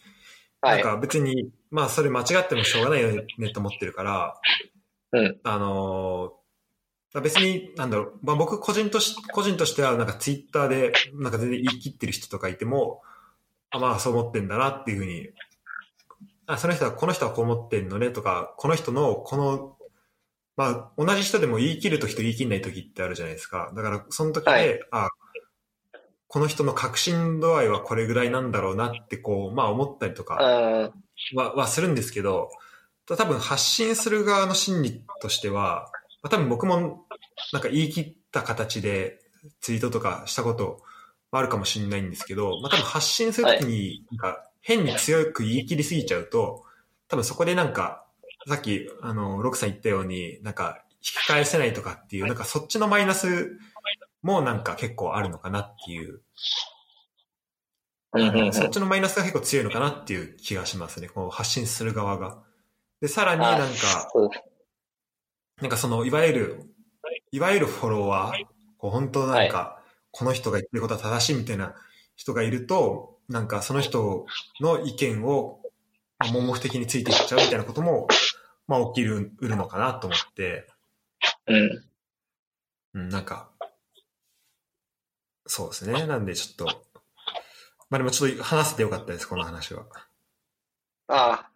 はい。なんか別に、まあそれ間違ってもしょうがないよねと思ってるから、うん。あの別に、なんだろう、まあ僕個人とし、個人としてはなんかツイッターで、なんか全然言い切ってる人とかいても、あ、まあそう思ってんだなっていうふうに、あ、その人は、この人はこう思ってんのねとか、この人の、この、まあ同じ人でも言い切るときと言い切んないときってあるじゃないですか。だからその時で、はいあ、この人の確信度合いはこれぐらいなんだろうなってこう、まあ思ったりとか、うん。ははするんですけど、多分発信する側の心理としては、まあ、多分僕もなんか言い切った形でツイートとかしたこともあるかもしれないんですけど、まあ多分発信するときになんか変に強く言い切りすぎちゃうと、多分そこでなんか、さっきあの、ロクさん言ったように、なんか引き返せないとかっていう、なんかそっちのマイナスもなんか結構あるのかなっていうそっちのマイナスが結構強いのかなっていう気がしますね。こう発信する側が。で、さらになんか、なんかその、いわゆる、いわゆるフォロワー、こう本当なんか、この人が言ってることは正しいみたいな人がいると、なんかその人の意見をまあ盲目的についていっちゃうみたいなことも、まあ起きる、うるのかなと思って、うん。うん、なんか、そうですね。なんでちょっと、まあでもちょっと話せてよかったです、この話は。ああ、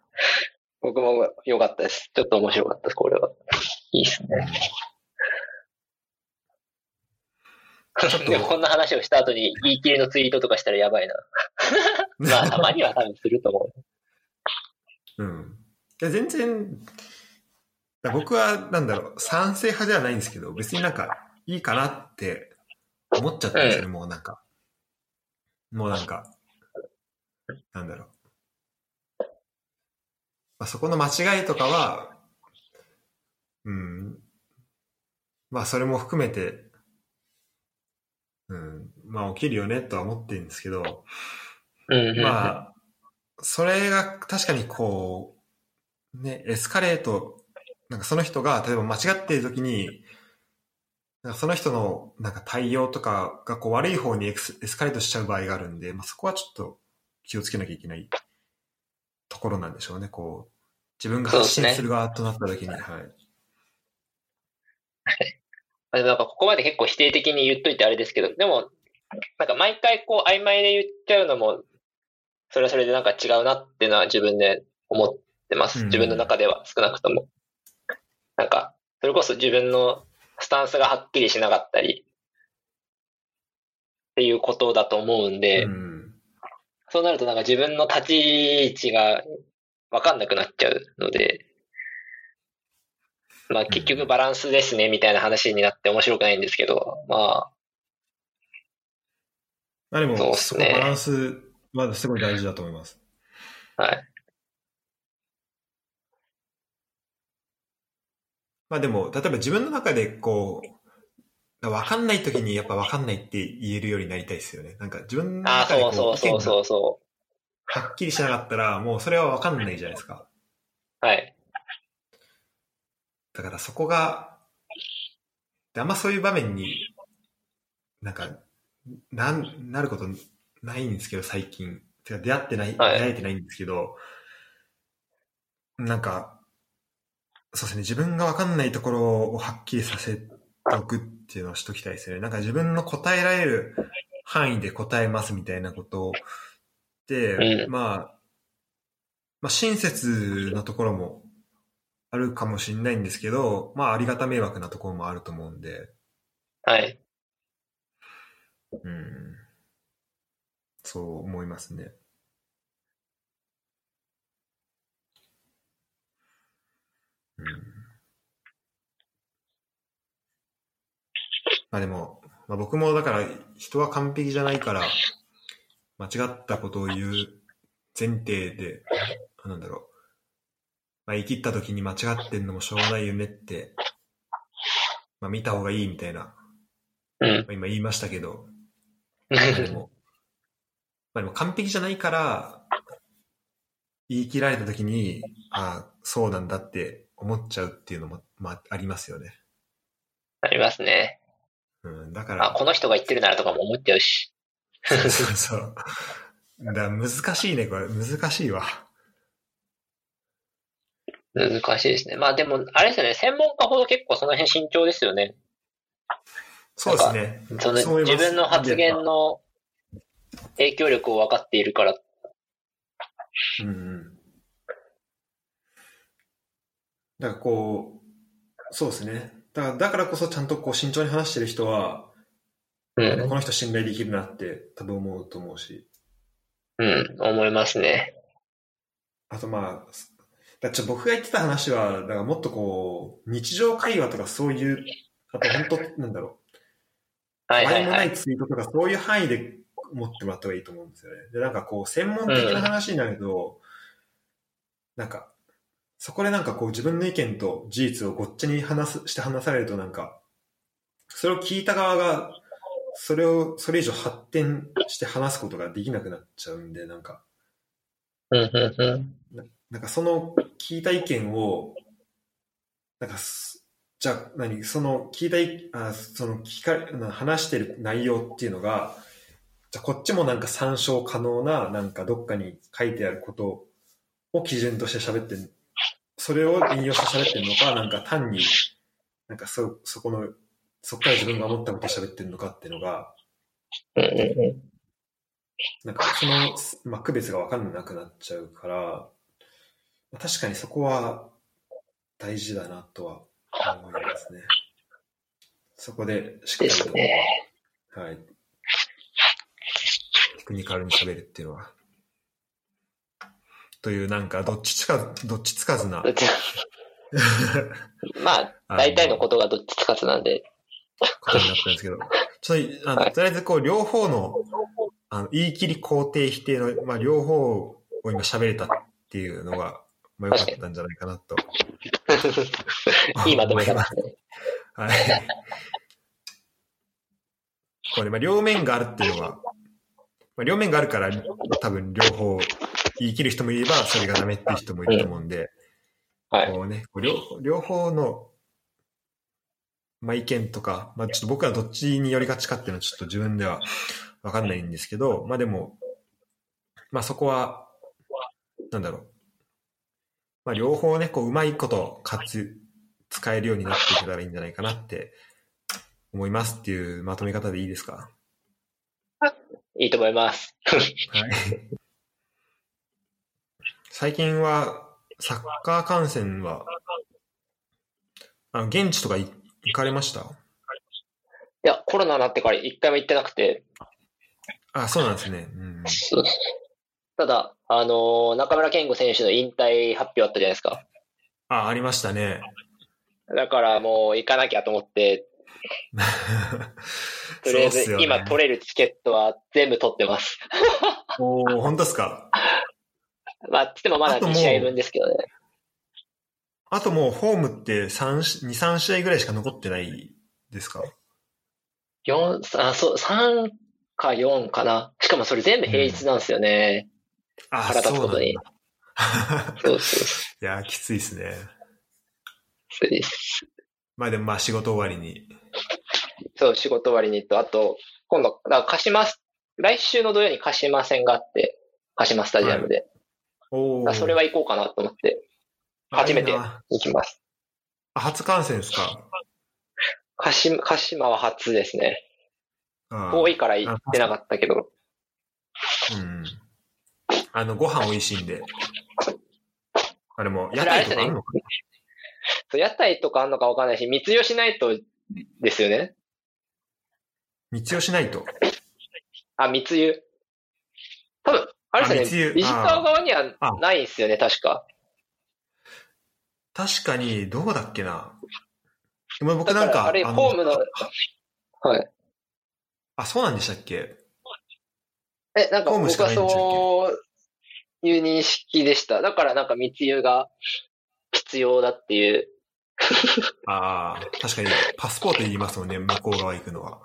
僕も良かったです。ちょっと面白かったです、これは。いいっすね。でもこんな話をした後に言い切りのツイートとかしたらやばいな。まあ、たまには多分すると思う。うん。いや、全然、だ僕は、なんだろう、賛成派ではないんですけど、別になんか、いいかなって思っちゃったんですよね、もうなんか。もうなんか、なんだろう。まあ、そこの間違いとかは、うん。まあ、それも含めて、うん。まあ、起きるよね、とは思ってるんですけど。まあ、それが確かにこう、ね、エスカレート、なんかその人が例えば間違っている時に、なんかその人のなんか対応とかがこう悪い方にエクスエスカレートしちゃう場合があるんで、まあ、そこはちょっと気をつけなきゃいけないところなんでしょうね。こう、自分が発信する側となった時に、はい。ま あでもなんかここまで結構否定的に言っといてあれですけど、でも、なんか毎回こう曖昧で言っちゃうのも、それはそれでなんか違うなっていうのは自分で思ってます。うん自分の中では少なくとも。なんか、それこそ自分のスタンスがはっきりしなかったり、っていうことだと思うんで、うん。そうなるとなんか自分の立ち位置がわかんなくなっちゃうので、まあ結局バランスですねみたいな話になって面白くないんですけど、ままあでも、そバランスはすごい大事だと思います。あ、はい。まあでも、例えば自分の中でこう、わかんない時にやっぱわかんないって言えるようになりたいですよね。なんか自分のああ、中でこそうそうそうそうそはっきりしなかったら、もうそれはわかんないじゃないですか。う。はい。だからそこが、であんまそういう場面に、なんか、なん、なることないんですけど、最近。てか出会ってない、はい出会えてないんですけど、なんか、そうですね、自分がわかんないところをはっきりさせておくっていうのをしときたいですよね。なんか自分の答えられる範囲で答えますみたいなことで、うんまあ、まあ親切なところもあるかもしれないんですけど、まあありがた迷惑なところもあると思うんで、はい。うん、そう思いますね。うん、まあでも、まあ、僕もだから人は完璧じゃないから、間違ったことを言う前提で、なんだろう。まあ、生きった時に間違ってんのもしょうがないよねって、まあ見た方がいいみたいな、うん。まあ、今言いましたけど、まあでも、まあでも完璧じゃないから、言い切られた時に、ああ、そうなんだって思っちゃうっていうのも、まあありますよね。ありますね。うん、だかあ、ら、この人が言ってるならとかも思っちゃうし。そうそうそう。だ難しいね、これ。難しいわ。難しいですね。まあでも、あれですよね。専門家ほど結構その辺慎重ですよね。そうですね。その自分の発言の影響力を分かっているから。うんうん。だからこう、そうですね。だからだからこそちゃんとこう慎重に話してる人は、うん。この人信頼できるなって多分思うと思うし。うん。思いますね。あとまあ、だちょ僕が言ってた話は、だからもっとこう、日常会話とかそういう、あと本当、なんだろう、はいは他もないはいい。ツイートとかそういう範囲で持ってもらった方がいいと思うんですよね。で、なんかこう、専門的な話になると、なんか、そこでなんかこう自分の意見と事実をごっちゃに話す、して話されるとなんか、それを聞いた側が、それを、それ以上発展して話すことができなくなっちゃうんで、なんか、うん、うん、うん。なんかその聞いた意見を、なんかす、じゃあ何、その聞いたい、あその聞かな話してる内容っていうのが、じゃあこっちもなんか参照可能な、なんかどっかに書いてあることを基準として喋ってる、それを引用して喋ってるのか、なんか単に、なんかそ、そこの、そこから自分が思ったことを喋ってるのかっていうのが。なんかその、まあ、区別が分かんなくなっちゃうから、まあ確かにそこは大事だなとは思いますね。そこでしっかでりと、すね。はい。テクニカルに喋るっていうのは。という、なんか、どっちつか、どっちつかずな。まあ、大体のことがどっちつかずなんで。ことになったんですけど、ちょっと、あのはいとりあえずこう、両方の、あの、言い切り肯定否定の、まあ、両方を今喋れたっていうのが、まあ、良かったんじゃないかなと。いいまとめ方ですね。はい。これ、まあ、両面があるっていうのは、まあ、両面があるから、多分両方言い切る人もいれば、それがダメっていう人もいると思うんで、はい。こうね、両両方の、まあ、意見とか、まあ、ちょっと僕はどっちに寄りがちかっていうのはちょっと自分ではわかんないんですけど、まあでも、まあそこは、なんだろう。まあ両方ね、こう、うまいこと活、使えるようになっていけたらいいんじゃないかなって思いますっていうまとめ方でいいですか？いいと思います。はい。最近は、サッカー観戦は、あの、現地とかい行かれました？いや、コロナになってから一回も行ってなくて、あ、そうなんですね。うん。そうただ、あのー中村健吾選手の引退発表あったじゃないですか。あ、ありましたね。だからもう行かなきゃと思って、とりあえず今取れるチケットは全部取ってます。おー本当ですか まあ、つってもまだあともう2試合分ですけどね。あともうホームって3し、2、3試合ぐらいしか残ってないですか？四あ、そう、3か4かな。しかもそれ全部平日なんですよね。あ、腹立つことにそうそうそうそ いや、きついですね。うです。まあでもまあ仕事終わりに。そう、仕事終わりにと、あと、今度、だから鹿島、来週の土曜に鹿島戦があって、鹿島スタジアムで。おーだからそれは行こうかなと思って初めて行きます。あ初観戦ですか？鹿島、鹿島は初ですね。遠いから行ってなかったけど。うん。あの、ご飯美味しいんで。あれも、屋台とかあるのかそう屋台とかあんのかわかんないし、密輸しないとですよね。密輸しないと。あ、密輸。多分、あれですあ密輸ね。ビジター側にはあないんですよね、確か。確かに、どうだっけな？でも僕なんか、あれ、のホームの、はい。あ、そうなんでしたっけ？え、なんか僕はそういう認識でした。だからなんか密輸が必要だっていう。ああ、確かに、パスポートいりますもんね、向こう側行くのは。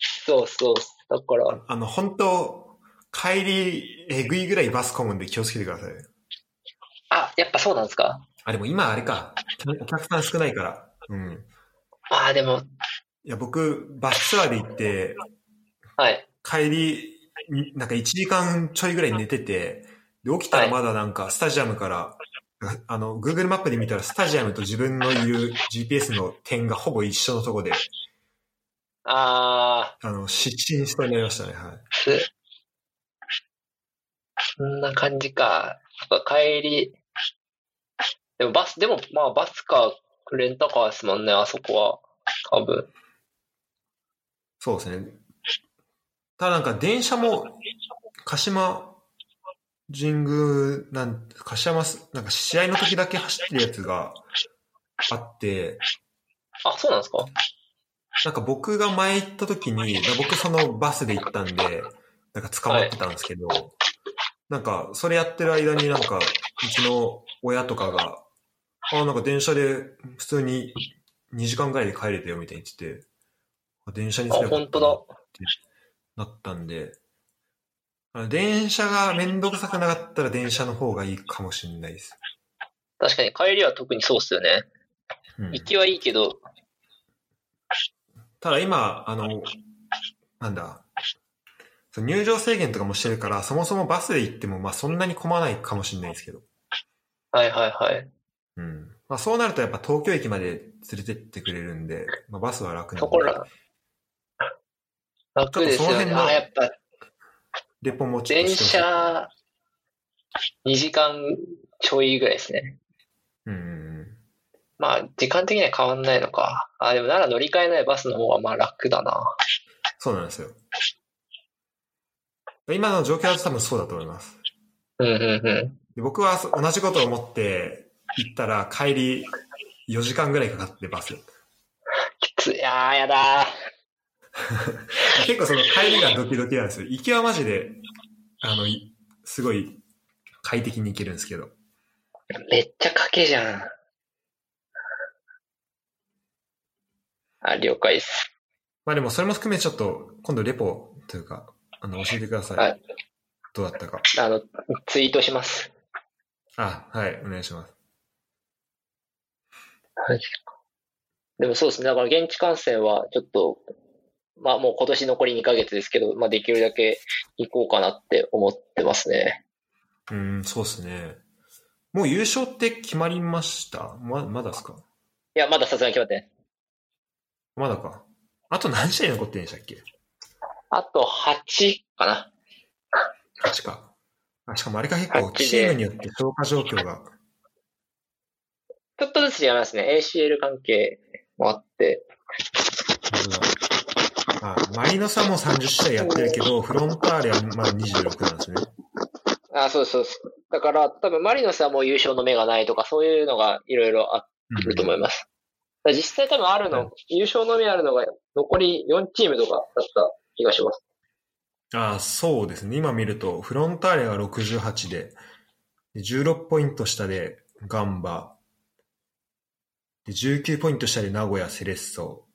そうそう。だから、あの、本当帰り、えぐいぐらいバス混むんで気をつけてください。あ、やっぱそうなんですか？あ、でも今あれか。お客さん少ないから。うん。ああ、でも、いや、僕、バスツアーで行って、はい。帰り、になんか1時間ちょいぐらい寝てて、で、起きたらまだなんかスタジアムから、あの、Google マップで見たらスタジアムと自分の言う GPS の点がほぼ一緒のとこで、ああの、失神しそうになりましたね、はい。あ、すそんな感じか。か帰り、でもバス、でもまあバスか、レンタカーですもんね、あそこは。多分。そうですね。ただなんか電車も、鹿島神宮なん、鹿島す、なんか試合の時だけ走ってるやつがあって、あ、そうなんですか？なんか僕が前行った時に、僕そのバスで行ったんで、なんか捕まってたんですけど、なんかそれやってる間になんか、うちの親とかが、あ、なんか電車で普通に2時間ぐらいで帰れたよみたいに言ってて、電車にすればよかったなってなったんで、電車がめんどくさくなかったら電車の方がいいかもしれないです。確かに帰りは特にそうっすよね。うん行きはいいけど、ただ今、あの、なんだ、入場制限とかもしてるから、そもそもバスで行っても、まあそんなに混まないかもしれないですけど。はいはいはい。うん。まあそうなるとやっぱ東京駅まで連れてってくれるんで、まあバスは楽なんで。そこら、楽ですよね。あ、やっぱレポもちょっと電車2時間ちょいぐらいですね。うん。まあ、時間的には変わんないのか。あ、でもなら乗り換えないバスの方がまあ楽だな。そうなんですよ。今の状況だと多分そうだと思います。うんうんうん。で僕はそ同じことを思って行ったら帰り4時間ぐらいかかってバス。きつい。あーやだ 結構その帰りがドキドキなんですよ。行きはマジで、あの、いすごい快適に行けるんですけど。ー。めっちゃ賭けじゃん。あ、了解です。まあでもそれも含めちょっと今度レポというか、あの、教えてください。はいどうだったか。あの、ツイートします。あ、はい、お願いします。でもそうですね。だから現地観戦はちょっと、まあもう今年残り2ヶ月ですけど、まあできるだけ行こうかなって思ってますね。うん、そうっすね。もう優勝って決まりました？ま、まだですか？いや、まださすがに決まってない。まだか。あと何試合残ってるんでしたっけ？あと8かな。?8 か。あしかもあれが結構8でチームによって消化状況が。ちょっとずつ違いますね。ACL 関係もあって。あマリノスはもう30試合やってるけど、フロンターレはまだ26なんですね。あ、そうそうそう。だから多分マリノスはもう優勝の目がないとかそういうのがいろいろあると思います。だから実際多分あるの、はい優勝の目あるのが残り4チームとかだった気がします。ああ、そうですね。今見ると、フロンターレが68で、で16ポイント下でガンバ、で19ポイント下で名古屋セレッソ、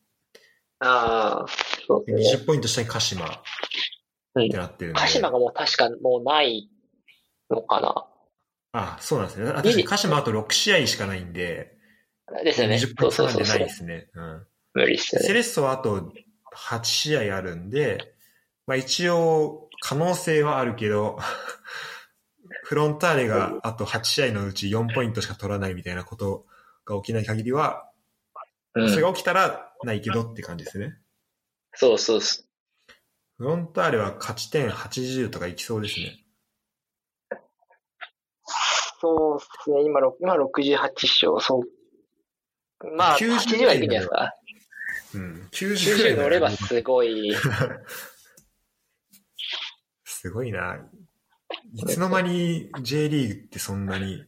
ああ、そうでですね。20ポイント下に鹿島ってなってるんで。鹿島がもう確かもうないのかな。あそうなんですね。あ確かに鹿島あと6試合しかないんで、ですよね。20ポイント差なんでそうそうそうそうないで。すね。うん。無理っすよね。セレッソはあと8試合あるんで、まあ一応可能性はあるけど、フロンターレがあと8試合のうち4ポイントしか取らないみたいなことが起きない限りは、うんそれが起きたらないけどって感じですね。そうそうそう。フロンターレは勝ち点80とかいきそうですね。そうですね。今、ろ今68勝。そう。まあ、90 80はいくんじゃないですか。うん。90ぐらい90なら乗ればすごい。すごいな。いつの間に J リーグってそんなに、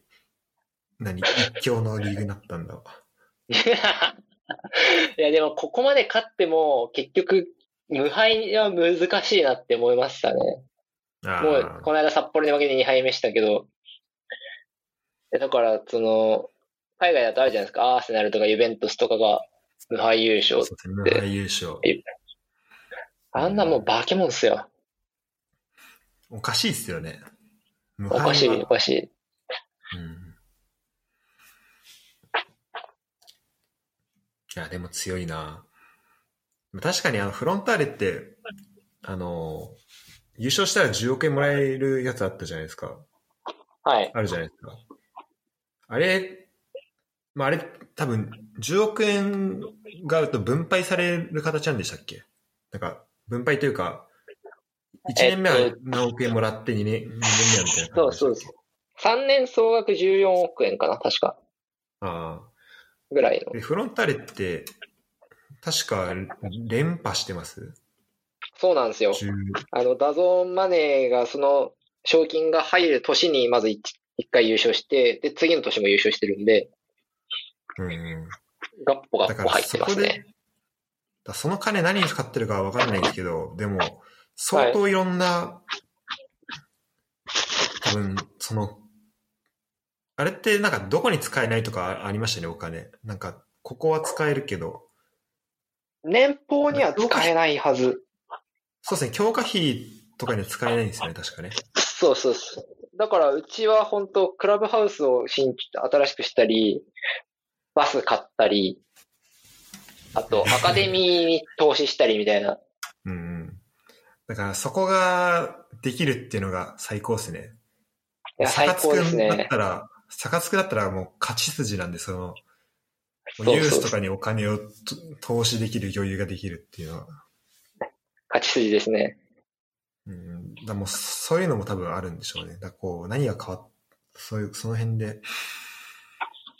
何、一強のリーグになったんだ。いや、でも、ここまで勝っても、結局、無敗は難しいなって思いましたね。あもう、ーこの間札幌に負けて2敗目したけど、えだから、その、海外だとあるじゃないですか、アーセナルとかユベントスとかが無敗優勝。そうですね、無敗優勝。あんなもう化け物っすよ。おかしいっすよね。無おかしい、はおかしい。うん。いや、でも強いな。確かにあの、フロンターレって、あの、優勝したら10億円もらえるやつあったじゃないですか。はい。あるじゃないですか。あれ、まあ、あれ、多分、10億円があると分配される形なんでしたっけ？なんか、分配というか、1年目はえっと何億円もらって2年、二年目はみたいなそうそうです。3年総額14億円かな、確か。ああ。ぐらいの。で、フロンターレって、確か連覇してます？そうなんですよ。10あの、 DAZN マネーが、その、賞金が入る年にまず 1, 回優勝して、で、次の年も優勝してるんで、うんうん。ガッポガだからッポ入ってそこで、ますね。だその金何に使ってるかわかんないですけど、でも、相当いろんな、多分、その、あれってなんかどこに使えないとかありましたね、お金。なんか、ここは使えるけど、年俸には使えないはず。そうですね、強化費とかには使えないんですよね、確かね。そうそうそう。だから、うちは本当クラブハウスを新新しくしたり、バス買ったり、あと、アカデミーに投資したりみたいな。うんうん。だからそこができるっていうのが最高ですね。いや、最高ですサカツくんだっね。たら、サカツクだったらもう勝ち筋なんで、その、もそうそううユースとかにお金をと投資できる余裕ができるっていうのは。勝ち筋ですね。うん、だもうそういうのも多分あるんでしょうね。だこう、何が変わっ、そういう、その辺で、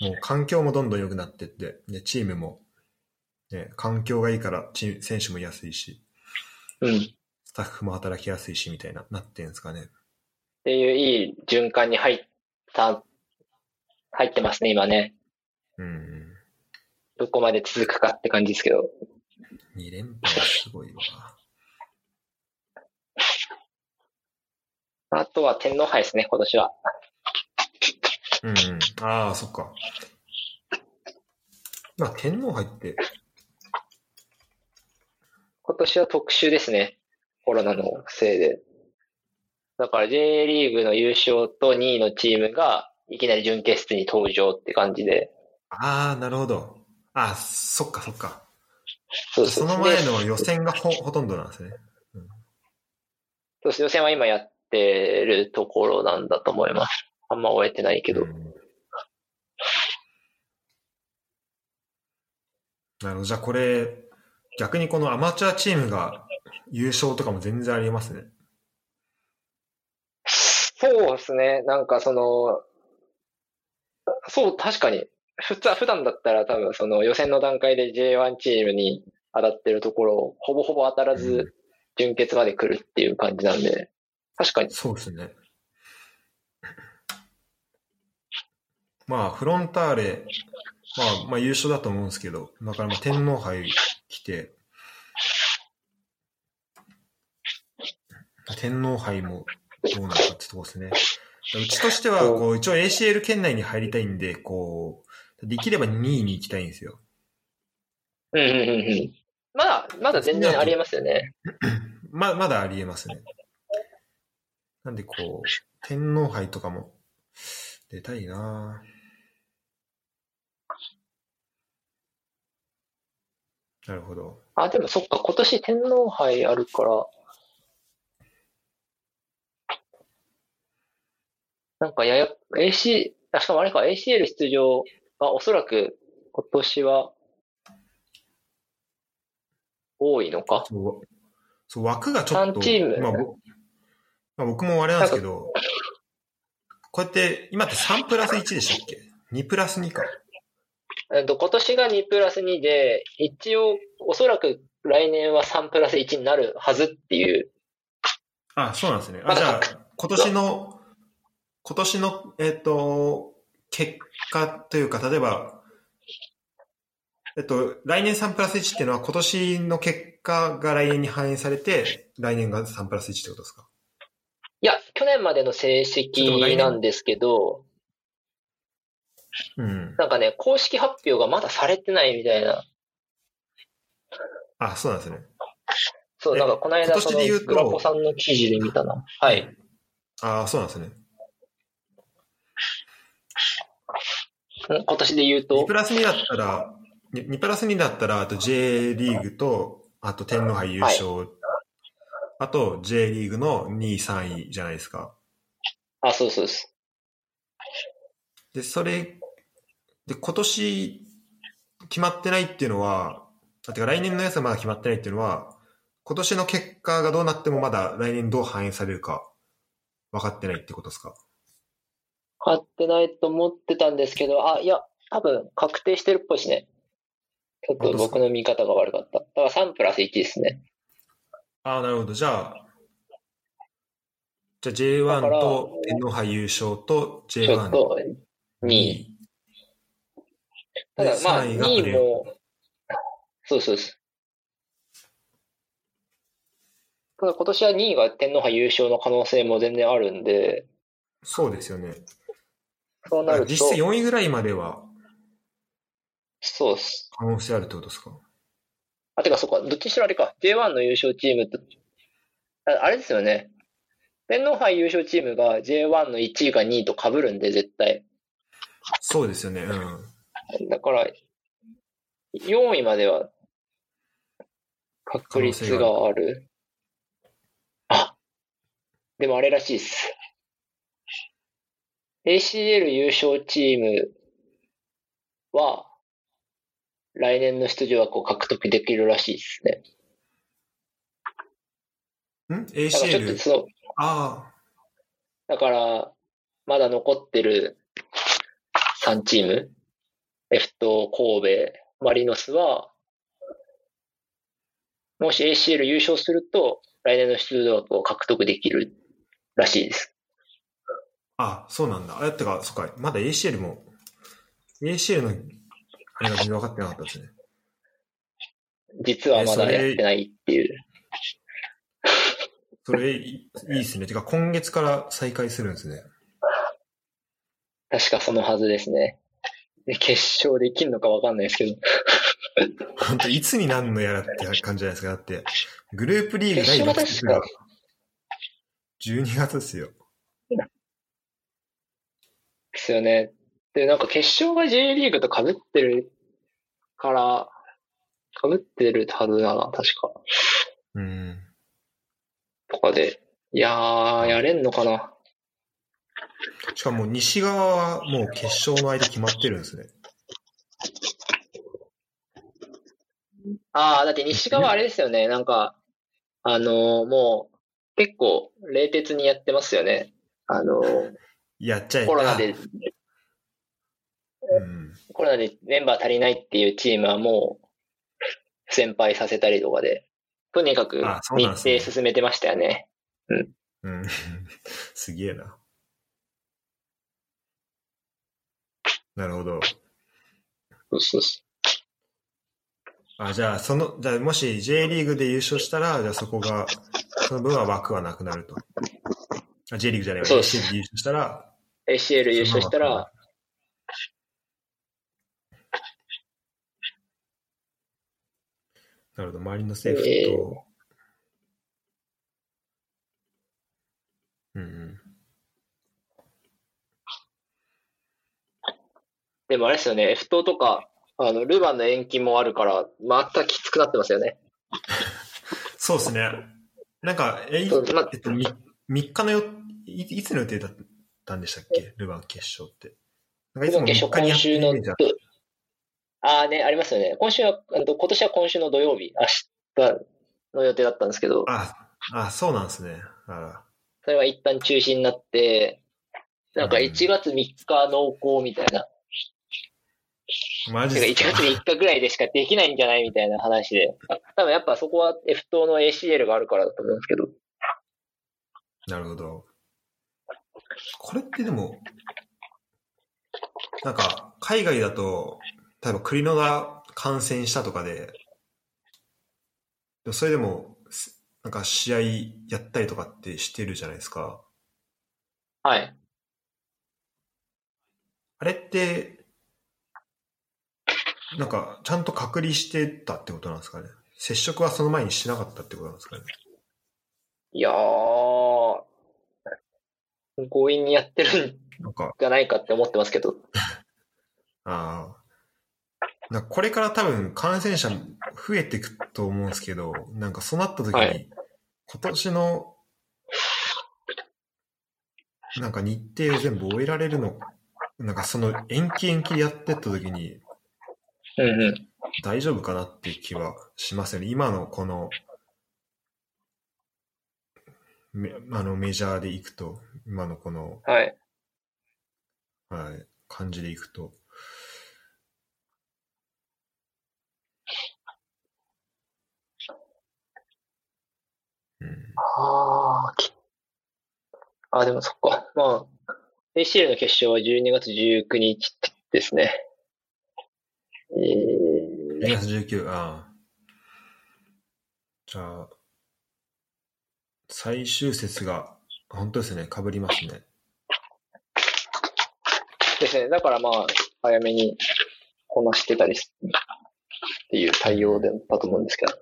もう環境もどんどん良くなってって、でチームも、ね、環境がいいからチ選手も安いし、うん。スタッフも働きやすいしみたいな、なってんですかね。っていういい循環に入った、入ってますね、今ね。うんうん。どこまで続くかって感じですけど。2連覇はすごいわ。あとは天皇杯ですね、今年は。うんうん。ああ、そっか。まあ、天皇杯って、今年は特殊ですね。コロナのせいで。だから J リーグの優勝と2位のチームがいきなり準決勝に登場って感じで。ああ、なるほど。ああ、そっかそっか。そうそ。の前での予選がほほとんどなんですね。そうです予選は今やってるところなんだと思います。あんま終えてないけど。うんなるほど。じゃあこれ、逆にこのアマチュアチームが優勝とかも全然ありますね。そうですね。なんかその、そう、確かに。普通は、普段だったら多分その予選の段階で J1 チームに当たってるところをほぼほぼ当たらうんず準決まで来るっていう感じなんで、確かに。そうですね。まあ、フロンターレ、まあ、まあ優勝だと思うんですけど、だからまあ天皇杯来て、天皇杯もどうなるかってとこですね。うちとしては、こう、一応 ACL 圏内に入りたいんで、こう、できれば2位に行きたいんですよ。うんうんうんうん。まだ、まだ全然ありえますよね。ま、まだありえますね。なんでこう、天皇杯とかも出たいななるほど。あ、でもそっか、今年天皇杯あるから、なんかやや、AC、あしかもあれか、ACL 出場はおそらく今年は多いのか？そうそう枠がちょっと、三チームまあぼまあ、僕もあれなんですけど、こうやって、今って3プラス1でしたっけ ?2 プラス2か。えっと、今年が2プラス2で、一応おそらく来年は3プラス1になるはずっていう。あ、そうなんですね。あ、じゃあ、今年の、今年の、えっ、と、結果というか、例えば、えっと、来年3プラス1っていうのは今年の結果が来年に反映されて、来年が3プラス1ってことですか？いや、去年までの成績なんですけど、うん。なんかね、公式発表がまだされてないみたいな。あ、そうなんですね。そう、えなんかこの間、ラポさんの記事で見たな。はい。。あそうなんですね。今年で言う2とプ、ラス2だったら、2 2プラス2だったら、あと J リーグと、あと天皇杯優勝、あと J リーグの2位、3位じゃないですか。あ、そうそうです。で、それ、で、今年決まってないっていうのは、あてか来年のやつはまだ決まってないっていうのは、今年の結果がどうなってもまだ来年どう反映されるか分かってないってことですか？買ってないと思ってたんですけど、あ、いや、多分確定してるっぽいですね。ちょっと僕の見方が悪かった。だから3プラス1ですね。ああ、なるほど。じゃあ、じゃあだ J1 からと天皇杯優勝とちょっ J1 と2 2位。位。ただまあ、3位が2プレーオフ位も、そうそうです。ただ今年は2位が天皇杯優勝の可能性も全然あるんで、そうですよね。そうなると、実質4位ぐらいまではそうです。可能性あるってことですか？あ、てか、そっか、どっちにしろあれか、J1 の優勝チームと、ああれですよね。天皇杯優勝チームが J1 の1位か2位と被るんで、絶対。そうですよね。うん。だから、4位までは確率がある。あ、でもあれらしいっす。ACL 優勝チームは、来年の出場枠を獲得できるらしいですね。ん？だからちょっと ?ACL? その、あだから、まだ残ってる3チーム、F と神戸、マリノスは、もし ACL 優勝すると、来年の出場枠を獲得できるらしいです。あ、あ、そうなんだ。あ、ってか、そっか、まだ ACL も、ACL の、あれが全然分かってなかったですね。実はまだやってないっていう。それ、いいいいですね。てか、今月から再開するんですね。確かそのはずですね。で決勝できるのかわかんないですけど。本当いつになんのやらって感じじゃないですか。だって、グループリーグ第決勝が6節が確12月ですよ。ですよね。で、なんか決勝が J リーグと被ってるから、被ってるはずだな、確か。うん。とかで。いやー、やれんのかな。しかも西側はもう決勝の間決まってるんですね。あー、だって西側あれですよね。なんか、あのーもう、結構、冷徹にやってますよね。あのーやっちゃえコロナで、うん。コロナでメンバー足りないっていうチームはもう、先輩させたりとかで、とにかく日程進めてましたよね。うん。すげえな。なるほど。そうそうそあ、じゃあ、その、じゃあ、もし J リーグで優勝したら、じゃあそこが、その分は枠はなくなると。あ J リーグじゃないわ。そうです。AC で優勝したら、う ACL 優勝したら、なるほど、周りのセーフと、えうんうん。でもあれですよね、F 党とか、あの、ルヴァンの延期もあるから、またきつくなってますよね。そうですね。なんか、え、いそうまえっと、み3日のよ、いいつの予定だったんでしたっけ？ルヴァン決勝って。なんかいつも決勝3日にやって今週のあっ、ああね、ありますよね。今週は、今年は今週の土曜日、明日の予定だったんですけど、あ、あ、そうなんですね。あら。それは一旦中止になって、なんかうん1月3日濃厚みたいな。てか1マジっすか？月3日ぐらいでしかできないんじゃない？みたいな話で。多分やっぱそこは F 党の ACL があるからだと思うんですけど。なるほど。これってでも、なんか、海外だと、例えばクリノが感染したとかで、でもそれでも、すなんか試合やったりとかってしてるじゃないですか。はい。あれって、なんか、ちゃんと隔離してたってことなんですかね。接触はその前にしなかったってことなんですかね。いやー、強引にやってるんじゃないかって思ってますけど。ああ。これから多分感染者増えていくと思うんですけど、なんかそうなった時に、はい今年の、なんか日程を全部終えられるの、なんかその延期延期でやってった時にうんうん。大丈夫かなっていう気はしますよね。今のこの、めあのメジャーでいくと、今のこの、はい。はい、感じでいくと。うんあー、きあ、でもそっか。まあ、ACL の決勝は12月19日ですね。えー、2月19、ああ。じゃあ、最終節が、本当ですね、被りますね。ですね。だからまあ、早めにこなしてたりしっていう対応だったと思うんですけど。な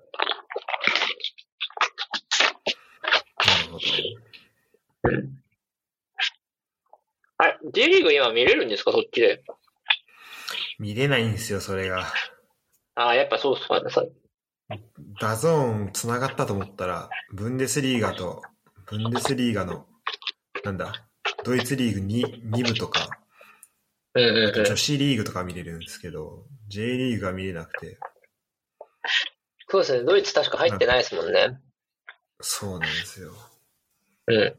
るほど。あれ、J リーグ今見れるんですか？そっちで。見れないんですよ、それが。ああ、やっぱそうっすかね。そ DAZN 繋がったと思ったら、ブンデスリーガと、ブンデスリーガの、なんだ、ドイツリーグ 2, 2部とか、うんうんうん。女子リーグとか見れるんですけど、J リーグが見れなくて、そうですね。ドイツ確か入ってないですもんね。そうなんですよ。うん。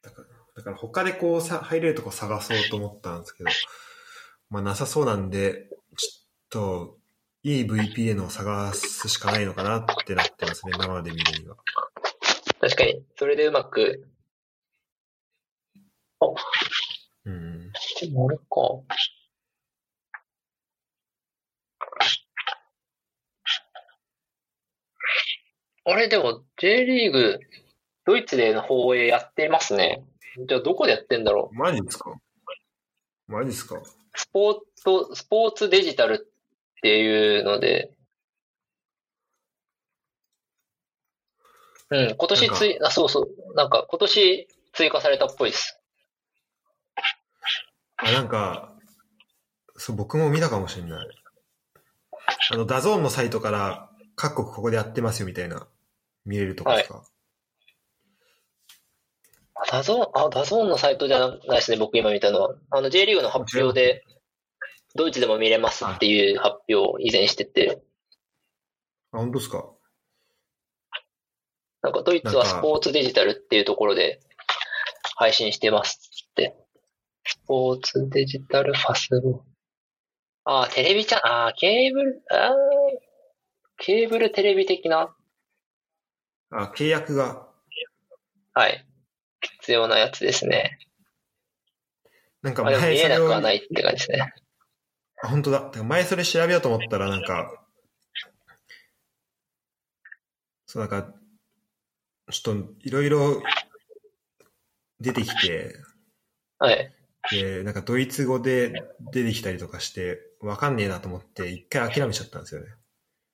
だから、だから他でこうさ入れるとこ探そうと思ったんですけど、まあなさそうなんで、ちょっと、いい VPN を探すしかないのかなってなってますね、生で見るには。確かに。それでうまく。うん。でもあれか。あれ、でも J リーグ、ドイツでの放映やってますね。じゃあどこでやってんだろうマジですか？マジですか？スポーツ、スポーツデジタルっていうので、うん、今年つい、あ、そうそう、なんか今年追加されたっぽいです。あ、なんか、そう、僕も見たかもしれない。あの、 DAZN のサイトから各国ここでやってますよみたいな、見れるとこですか、あ DAZN、あ、 DAZN のサイトじゃないですね、僕今見たのは。あの J リーグの発表で、ドイツでも見れますっていう発表を以前してて、あ、本当ですか？なんかドイツはスポーツデジタルっていうところで配信してますって。スポーツデジタルファスロ。あー、テレビチャン、あー、ケーブル、あー、ケーブルテレビ的な、あ、契約が、はい、必要なやつですね。なんか前それを、えなくはないって感じですね。あ本当だ。前それ調べようと思ったらなんか、そうなんか、ちょっといろいろ出てきて、はい。で、なんかドイツ語で出てきたりとかして、わかんねえなと思って、一回諦めちゃったんですよね。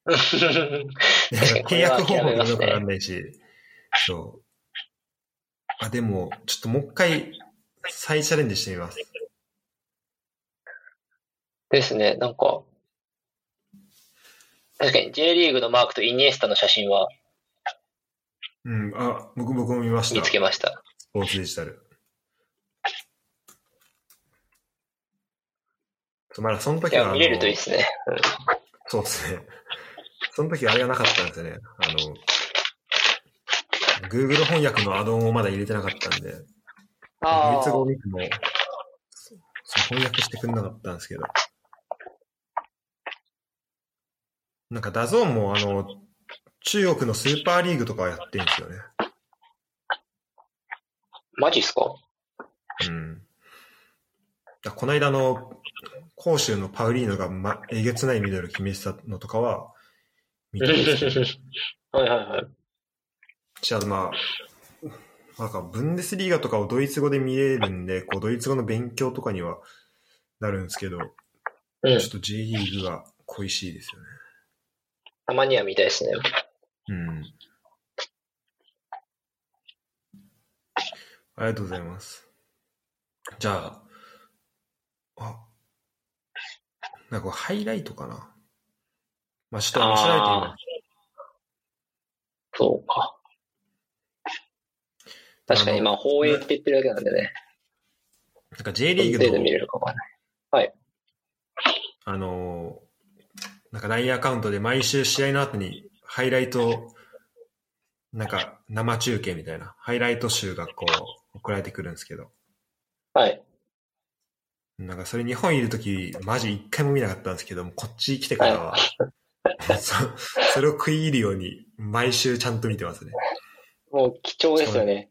契約方法がよくわかんないし、そう。あ、でも、ちょっともう一回、再チャレンジしてみます。ですね、なんか、確かに J リーグのマークとイニエスタの写真はうん、あ、僕、僕も見ました。見つけました。スポーツデジタル。まだその時は、見れるといいですね。そうですね。その時あれがなかったんですよね。あの、Google 翻訳のアドオンをまだ入れてなかったんで、ドイあツ語をあ、見ても、翻訳してくれなかったんですけど。なんか DAZN もあの、中国のスーパーリーグとかはやってるんですよね。マジっすか？うん。だこの間の、甲州のパウリーノが、ま、えげつないミドル決めてたのとかは、見てま はいはいはい。じゃあまあ、なんか、ブンデスリーガとかをドイツ語で見れるんで、こう、ドイツ語の勉強とかにはなるんですけど、うんちょっ。と J リーグが恋しいですよね。たまには見たいですね。うん。ありがとうございます。じゃあ、あ、なんかハイライトかな？まあ、ちょっと調べてみます。そうか。確かに、まあ、放映って言ってるだけなんでね。なんか J どリーグのの程度見れるかわかんない。あのーなんか LINE アカウントで毎週試合の後にハイライト、なんか生中継みたいな、ハイライト集がこう送られてくるんですけど、はい。なんかそれ日本いるとき、マジ一回も見なかったんですけども、こっち来てからは、そそれを食い入るように毎週ちゃんと見てますね。もう貴重ですよね。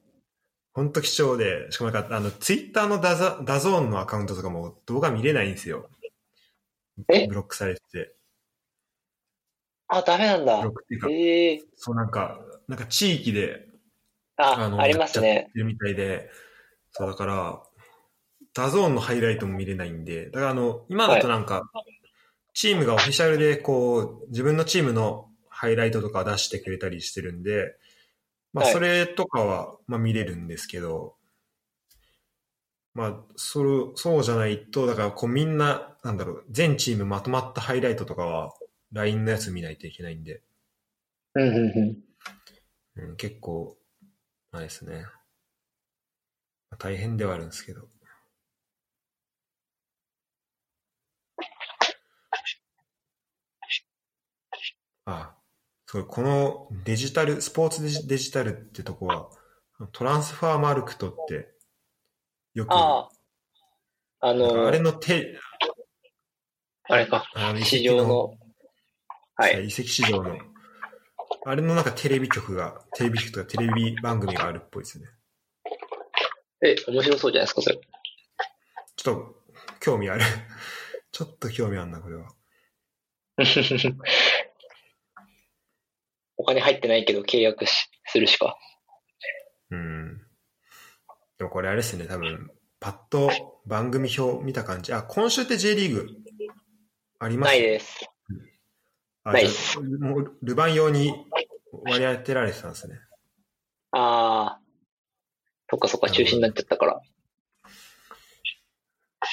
ほんと貴重で、しかもなんかあの、ツイッターのダザダゾーンのアカウントとかも動画見れないんですよ。え？ブロックされてて。あ、ダメなんだ。っていうか、ええそうなんか、なんか地域であ、ありますね。るみたいで、そうだから、 DAZN のハイライトも見れないんで、だからあの、今だとなんか、チームがオフィシャルでこう、自分のチームのハイライトとか出してくれたりしてるんで、まあはい。それとかは、まあ見れるんですけど、まあ、それ、そうじゃないと、だからこうみんな、なんだろう、全チームまとまったハイライトとかは、LINE のやつ見ないといけないんで、うんうんうん。うん、結構、あれですね。大変ではあるんですけど。あ、そう、このデジタル、スポーツデジデジタルってとこは、トランスファーマルクトって、よく、ああ。あの、なんかあれの手、あれか。あの市場の。はい。移籍市場の、あれのなんかテレビ局が、テレビ局とかテレビ番組があるっぽいですね。え、面白そうじゃないですか、それ。ちょっと、興味ある。ちょっと興味あるな、これは。お金入ってないけど契約しするしか。うん。でもこれあれですね、多分、パッと番組表見た感じ。あ、今週って J リーグありますないです。あないっじゃあもうルヴァン用に割り当てられてたんですね。ああ。そっかそっか、中止になっちゃったから。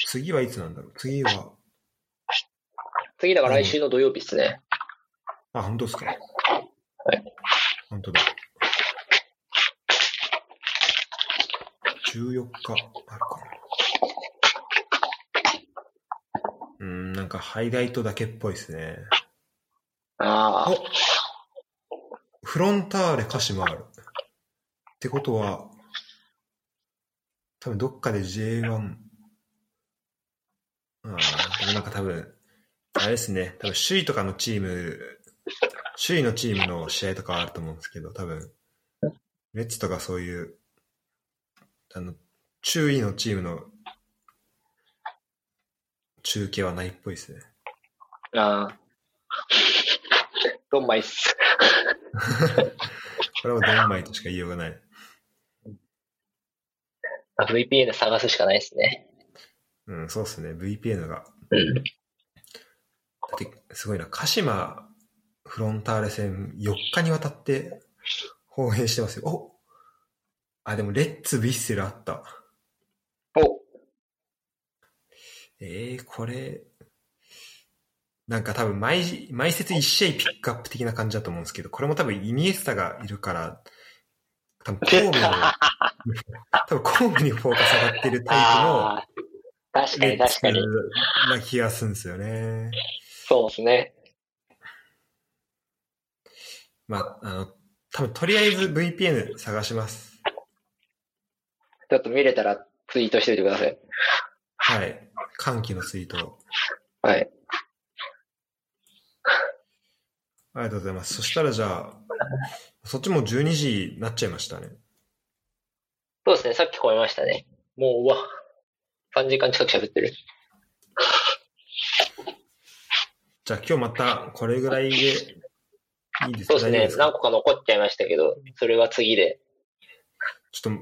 次はいつなんだろう？次は、次だから来週の土曜日ですね。あ、本当ですか？はい。本当だ。14日あるかな。うん、なんかハイライトだけっぽいですね。ああ。おフロンターレ鹿島ある。ってことは、多分どっかで J1、ああ、なんか多分、あれですね、多分首位とかのチーム、首位のチームの試合とかあると思うんですけど、多分、レッツとかそういう、あの、中位のチームの中継はないっぽいですね。ああ。どんまいっす。これはドンマイとしか言いようがない。VPN 探すしかないですね。うん、そうっすね。VPN が。うん。すごいな。鹿島フロンターレ戦4日にわたって放映してますよ。おあ、でも、レッツ・ヴィッセルあった。お、えー、これ、なんか多分毎、毎節1試合ピックアップ的な感じだと思うんですけど、これも多分イニエスタがいるから、多分神戸の、多分神戸にフォーカス上がってるタイプのレッツに確かに。な気がするんですよね。そうですね。まあ、あの、多分とりあえず VPN 探します。ちょっと見れたらツイートしておいてください。はい。歓喜のツイートを。はい。ありがとうございます。そしたらじゃあ、そっちも12時になっちゃいましたね。そうですね、さっき超えましたね。もう、うわ。3時間近く喋ってる。じゃあ今日またこれぐらいでいいですか？そうですね何個か残っちゃいましたけど、それは次で。ちょっ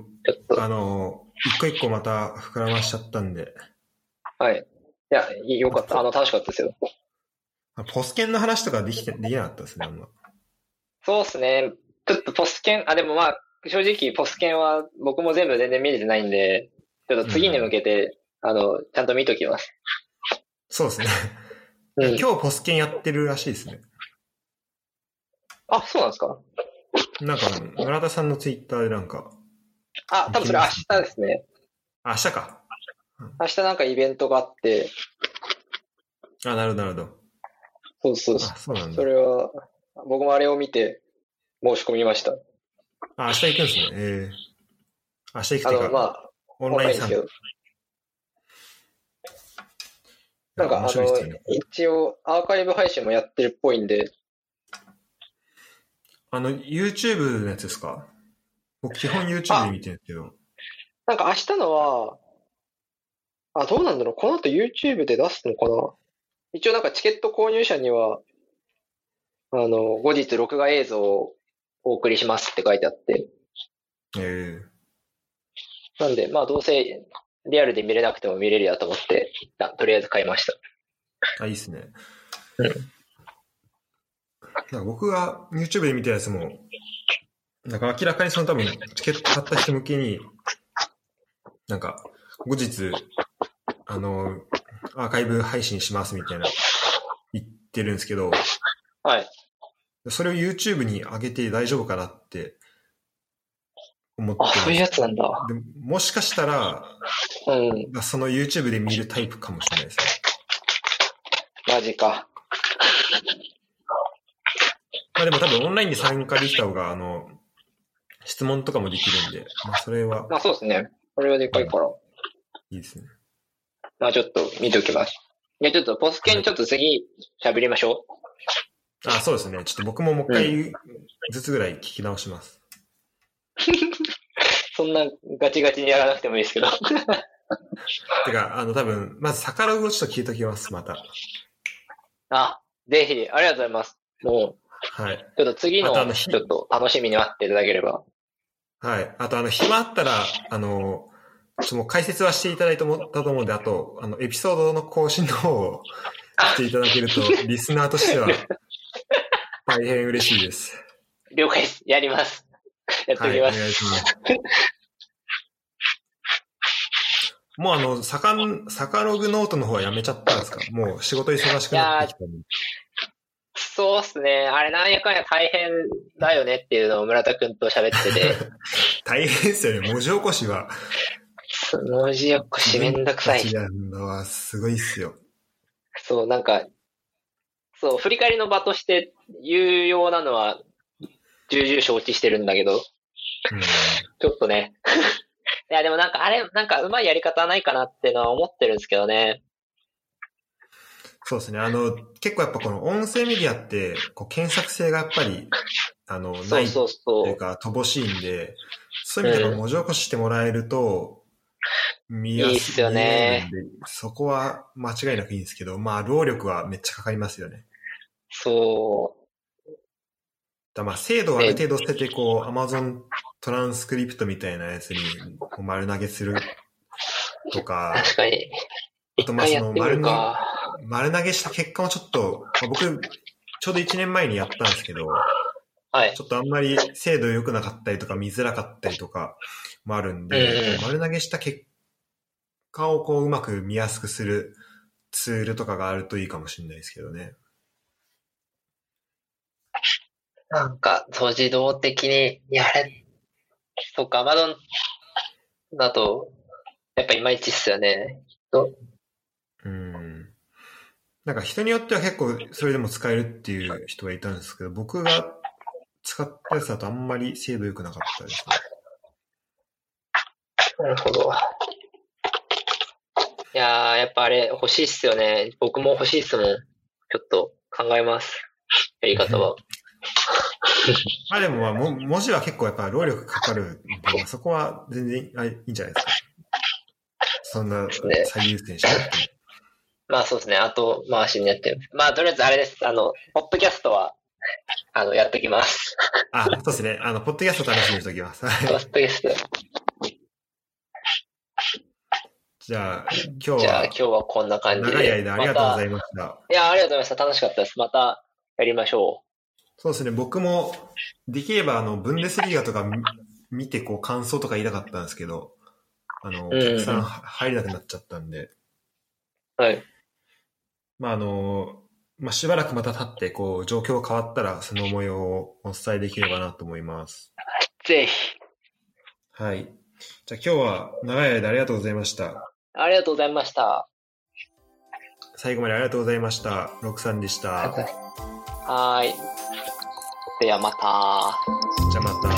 とと、、あの、一個一個また膨らましちゃったんで、はい。いや、いよかった。あの、楽しかったですよ。あポスケンの話とかできて、できなかったですね、あんま。そうですね。ちょっとポスケン、あ、でもまあ、正直ポスケンは僕も全部全然見れてないんで、ちょっと次に向けて、あの、ちゃんと見ときます。そうですね。うん。今日ポスケンやってるらしいですね。あ、そうなんですか？なんか、村田さんのツイッターでなんか、あ、多分それ明日ですね。あ、明日か。明日なんかイベントがあって、あ、なるほど、なるほど。そうそうそう。あ、そうなんだそ。れは、僕もあれを見て申し込みました。あ、明日行くんですね。ええ明日行くあの、っていうか、まあ、オンライン参加。ないですけど。なんか、あの、一応、アーカイブ配信もやってるっぽいんで、あの、YouTube のやつですか？僕基本 YouTube で見てるんですけど。なんか明日のは、あ、どうなんだろう。この後 YouTube で出すのかな？一応なんかチケット購入者には、あの、後日録画映像をお送りしますって書いてあって。えなんで、まあどうせリアルで見れなくても見れるやと思って、一旦とりあえず買いました。えあ、いいっすね。うんなんか僕が YouTube で見たやつも、なんか明らかにその多分チケット買った人向けに、なんか後日、あの、アーカイブ配信しますみたいな言ってるんですけど、はい。それを YouTube に上げて大丈夫かなって思ってあ、そういうやつなんだ。でもしかしたら、うん。その YouTube で見るタイプかもしれないですね。マジか。まあでも多分オンラインで参加できた方が、あの、質問とかもできるんで、まあそれはまあそうですね。これはでかいから。いいですね。まあちょっと見ておきます。いや、ちょっとポスケンちょっと次喋りましょう。あ、そうですね。ちょっと僕ももう一回ずつぐらい聞き直します。そんなガチガチにやらなくてもいいですけど。てか、あの多分、まずサカログをちょっと聞いときます、また。あ、ぜひ、ありがとうございます。もう、はい。ちょっと次の、ちょっと楽しみに待っていただければ。はい。あと、あの、暇あったら、あの、ちょっともう解説はしていただいたと思うんで、あと、あの、エピソードの更新の方をしていただけると、リスナーとしては、大変嬉しいです。了解です。やります。やっておはい、お。願いします。もうあの、サカン、サカログノートの方はやめちゃったんですか？もう仕事忙しくなってきたんで。そうっすね。あれなんやかんや大変だよねっていうのを村田くんと喋ってて、大変ですよね。文字起こしは。文字起こしめんどくさい。やるのはすごいっすよ。そう、なんか、そう、振り返りの場として有用なのは重々承知してるんだけど、うん。ちょっとね。いや、でもなんかあれ、なんかうまいやり方はないかなっていうのは思ってるんですけどね。そうですね。あの、結構やっぱこの音声メディアって、こう検索性がやっぱり、あの、なそいという。か、乏しいんで、そういう意味では文字起こししてもらえると、見やすいいっすよねそこは間違いなくいいんですけど、まあ、労力はめっちゃかかりますよね。そだまあ、精度をある程度捨てて、こう、Amazon トランスクリプトみたいなやつに丸投げするとう。か、確かに。一あとまあそのか。丸投げした結果もちょっと、まあ僕、ちょうど1年前にやったんですけど、はい。ちょっとあんまり精度良くなかったりとか見づらかったりとかもあるんうんで、うん丸投げした結果をこううまく見やすくするツールとかがあるといいかもしれないですけどね。なんか、そう自動的にやれ、そっか、アマゾンだと、やっぱいまいちっすよね。うん。なんか人によっては結構それでも使えるっていう人がいたんですけど、僕が使ったやつだとあんまり精度良くなかったですね。なるほど。いやー、やっぱあれ欲しいっすよね。僕も欲しいっすもん。ちょっと考えます。やり方は。まあでもまあも文字は結構やっぱ労力かかるんで、まあそこは全然あいいんじゃないですか。そんなね最優先しなくても。まあそうですね。あと回しにやってる。まあとりあえずあれです。あの、ポッドキャストは、あの、やっときます。あ、そうですね。あの、ポッドキャスト楽しみにしておきます。はいポッドキャスト。じゃあ、今日はじゃあ今日はこんな感じで。長い間ありがとうござまいました。たいや、ありがとうございました。楽しかったです。またやりましょそうですね。僕も、できれば、あの、ブンデスリーガとか見見て、こう、感想とか言いたかったんですけど、あの、お客さん入れなくなっちゃったんで、う。はい。まあ、あの、まあ、しばらくまた経って、こう、状況が変わったら、その模様をお伝えできればなと思います。ぜひ。はい。じゃあ今日は長い間ありがとうございました。ありがとうございました。最後までありがとうございました。ロクさんでした。はーい。ではまた。じゃあまた。